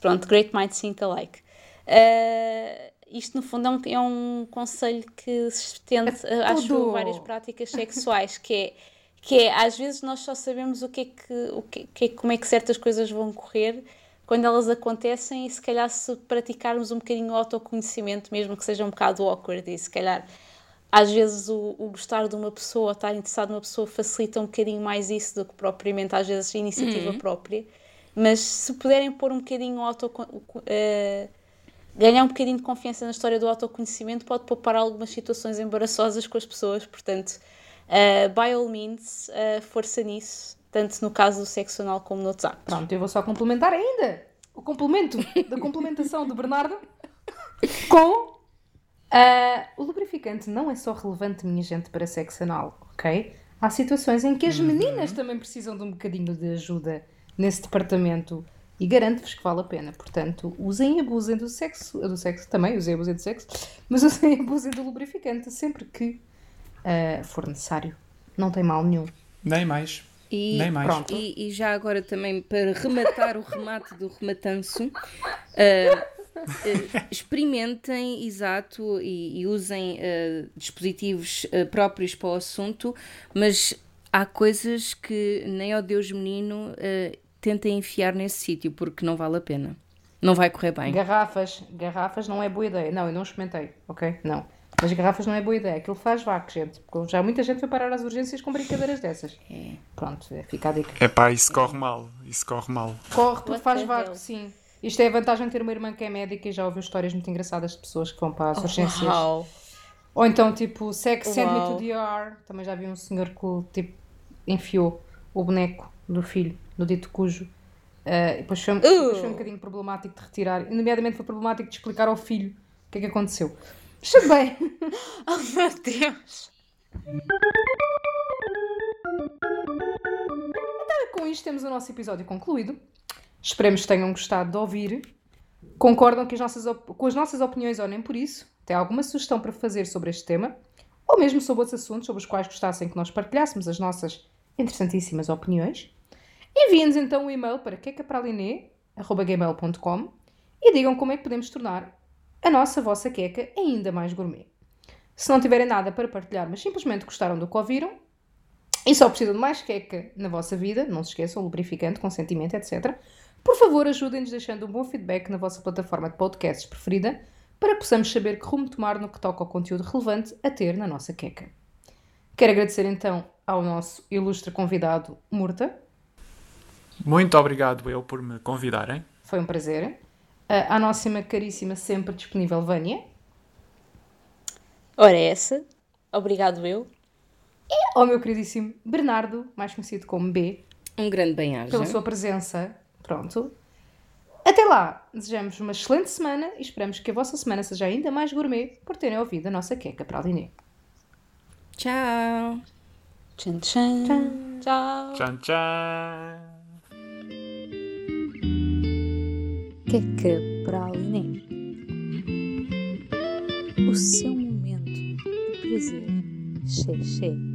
Pronto, Great Minds Think Alike. Uh, isto, no fundo, é um, é um conselho que se estende, É a, acho várias práticas sexuais, que é que é, às vezes nós só sabemos o que é que, o que, que é, como é que certas coisas vão correr quando elas acontecem e se calhar se praticarmos um bocadinho o autoconhecimento, mesmo que seja um bocado awkward e se calhar às vezes o, o gostar de uma pessoa, estar interessado numa pessoa facilita um bocadinho mais isso do que propriamente às vezes a iniciativa uhum. própria, mas se puderem pôr um bocadinho auto, uh, ganhar um bocadinho de confiança na história do autoconhecimento pode poupar algumas situações embaraçosas com as pessoas, portanto Uh, by all means, uh, força nisso, tanto no caso do sexo anal como no WhatsApp. Pronto, eu vou só complementar ainda o complemento da complementação do Bernardo com uh, o lubrificante não é só relevante, minha gente, para sexo anal, ok? Há situações em que as uhum. meninas também precisam de um bocadinho de ajuda nesse departamento e garanto-vos que vale a pena. Portanto, usem e abusem do sexo, do sexo também, usem e abusem do sexo, mas usem e abusem do lubrificante sempre que uh, for necessário. Não tem mal nenhum. Nem mais. E, Nem mais. Pronto. E, e, já agora também para rematar o remate do rematanço, uh, uh, experimentem, exato, e, e usem uh, dispositivos próprios para o assunto, mas há coisas que nem ao Deus menino tentem enfiar nesse sítio, porque não vale a pena. Não vai correr bem. Garrafas, garrafas não é boa ideia. Não, eu não experimentei, ok? Não. Mas garrafas não é boa ideia, aquilo faz vaco, gente. Porque já muita gente foi parar às urgências com brincadeiras dessas. É. Pronto, é, fica a dica. É pá, isso corre mal. Isso corre mal. Corre porque faz vaco, sim. Isto é a vantagem de ter uma irmã que é médica e já ouviu histórias muito engraçadas de pessoas que vão para as oh, urgências. Wow. Ou então, tipo, Sex Send Me to the ER. Também já vi um senhor que, tipo, enfiou o boneco do filho, do dito cujo. Uh, depois, foi, uh. depois foi um bocadinho problemático de retirar. Nomeadamente foi problemático de explicar ao filho o que é que aconteceu. Está bem. oh meu Deus. Então, com isto temos o nosso episódio concluído. Esperemos que tenham gostado de ouvir. Concordam que as nossas com as nossas opiniões ou nem por isso? Tem alguma sugestão para fazer sobre este tema? Ou mesmo sobre outros assuntos sobre os quais gostassem que nós partilhássemos as nossas interessantíssimas opiniões? Enviem-nos então um e-mail para quecapraline.gmail.com e digam como é que podemos tornar a nossa vossa queca ainda mais gourmet. Se não tiverem nada para partilhar, mas simplesmente gostaram do que ouviram, e só precisam de mais queca na vossa vida, não se esqueçam, lubrificante, consentimento, etc., por favor ajudem-nos deixando um bom feedback na vossa plataforma de podcasts preferida, para que possamos saber que rumo tomar no que toca ao conteúdo relevante a ter na nossa queca. Quero agradecer então ao nosso ilustre convidado, Murta. Muito obrigado eu por me convidarem. Foi um prazer à nossa caríssima, sempre disponível Vânia. Ora, essa. Obrigado, eu. E ao meu queridíssimo Bernardo, mais conhecido como B. Um grande bem-aja. Pela sua presença. Pronto. Até lá, desejamos uma excelente semana e esperamos que a vossa semana seja ainda mais gourmet por terem ouvido a nossa queca para a Liné. Tchau. Tchan, tchan. Tchau. Tchan, tchan. Queca para a Liné. O seu momento de prazer. Xé, xé.